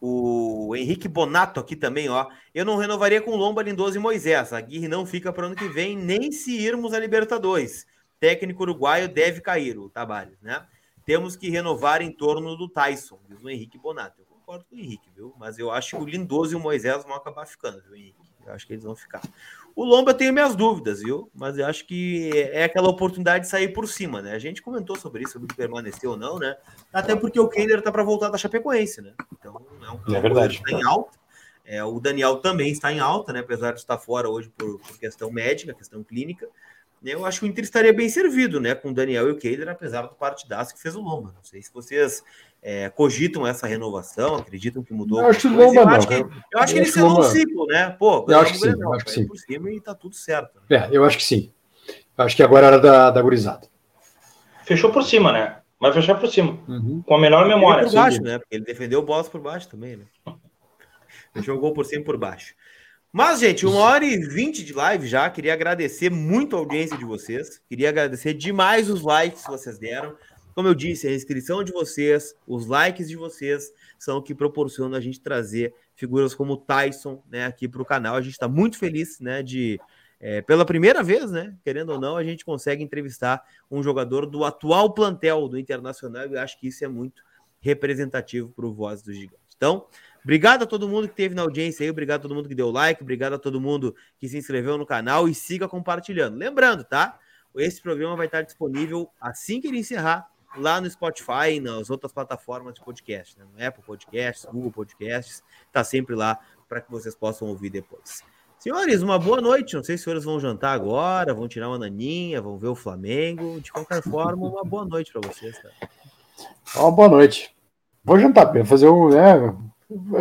O Henrique Bonato aqui também, ó. Eu não renovaria com Lomba, Lindoso e Moisés. A Guirre não fica para o ano que vem, nem se irmos a Libertadores. Técnico uruguaio deve cair, o Tabares, né? Temos que renovar em torno do Tyson, diz o Henrique Bonato. Eu concordo com o Henrique, viu? Mas eu acho que o Lindoso e o Moisés vão acabar ficando, viu, Henrique? Eu acho que eles vão ficar. O Lomba eu tenho minhas dúvidas, viu? Mas eu acho que é aquela oportunidade de sair por cima, né? A gente comentou sobre isso, sobre permanecer ou não, né? Até porque o Kender tá para voltar da Chapecoense, né? Então é um é verdade. Tá em alta. É, o Daniel também está em alta, né? Apesar de estar fora hoje por, por questão médica, questão clínica. Eu acho que o Inter estaria bem servido, né? Com o Daniel e o Keiler, apesar do partidaço que fez o Lomba. Não sei se vocês é, cogitam essa renovação, acreditam que mudou. Eu acho, Lomba, eu, não, acho que, eu, eu acho que ele encerrou um ciclo, né? Pô, eu acho que sim, acho que sim. por cima e tá tudo certo. Né? É, eu acho que sim. Eu acho que agora era da, da gurizada. Fechou por cima, né? Vai fechar por cima. Uhum. Com a menor memória. Por baixo, né? Porque ele defendeu bolas por baixo também, né? Jogou por cima e por baixo. Mas, gente, uma hora e vinte de live já. Queria agradecer muito a audiência de vocês. Queria agradecer demais os likes que vocês deram. Como eu disse, a inscrição de vocês, os likes de vocês são o que proporcionam a gente trazer figuras como o Tyson né, aqui para o canal. A gente está muito feliz né, de, é, pela primeira vez, né? Querendo ou não, a gente consegue entrevistar um jogador do atual plantel do Internacional eu acho que isso é muito representativo para o Voz do Gigante. Então, obrigado a todo mundo que teve na audiência aí, obrigado a todo mundo que deu like, obrigado a todo mundo que se inscreveu no canal e siga compartilhando. Lembrando, tá? Esse programa vai estar disponível assim que ele encerrar lá no Spotify e nas outras plataformas de podcast, né? no Apple Podcasts, Google Podcasts, tá sempre lá para que vocês possam ouvir depois. Senhores, uma boa noite. Não sei se os senhores vão jantar agora, vão tirar uma naninha, vão ver o Flamengo. De qualquer forma, uma boa noite para vocês. Cara. Uma boa noite. Vou jantar, fazer o. Né,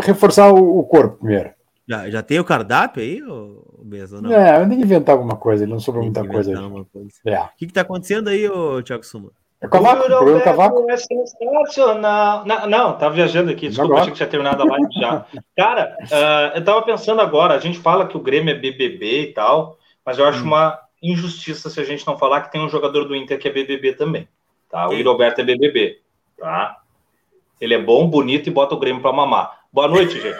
reforçar o, corpo primeiro. Já, já tem o cardápio aí, ou mesmo? Não? É, eu tenho que inventar alguma coisa, ele não sobrou muita coisa. coisa. É. O que, está acontecendo aí, ô, Thiago Suma? É cavaco, o problema cavaco. É sensacional. Não, não, tava viajando aqui, desculpa, agora. achei que tinha terminado a live já. Cara, uh, eu tava pensando agora, a gente fala que o Grêmio é BBB e tal, mas eu acho hum. uma injustiça se a gente não falar que tem um jogador do Inter que é BBB também, tá? O. Roberto é BBB, tá? Ele é bom, bonito e bota o Grêmio para mamar. Boa noite, gente.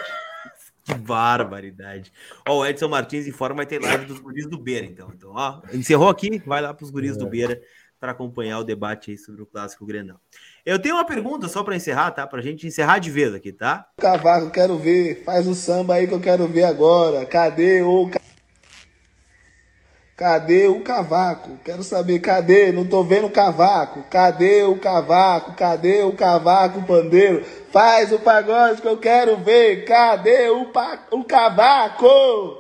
Que barbaridade. Ó, o Edson Martins informa vai ter live dos guris do Beira, então. Então, ó, encerrou aqui, vai lá para os guris é. do Beira para acompanhar o debate aí sobre o clássico Grenal. Eu tenho uma pergunta só para encerrar, tá? Para a gente encerrar de vez aqui, tá? Cavaco, quero ver. Faz o samba aí que eu quero ver agora. Cadê o Cadê o cavaco? Quero saber, cadê? Não tô vendo o cavaco. Cadê o cavaco? Cadê o cavaco pandeiro? Faz o pagode que eu quero ver. Cadê o, pa... o cavaco?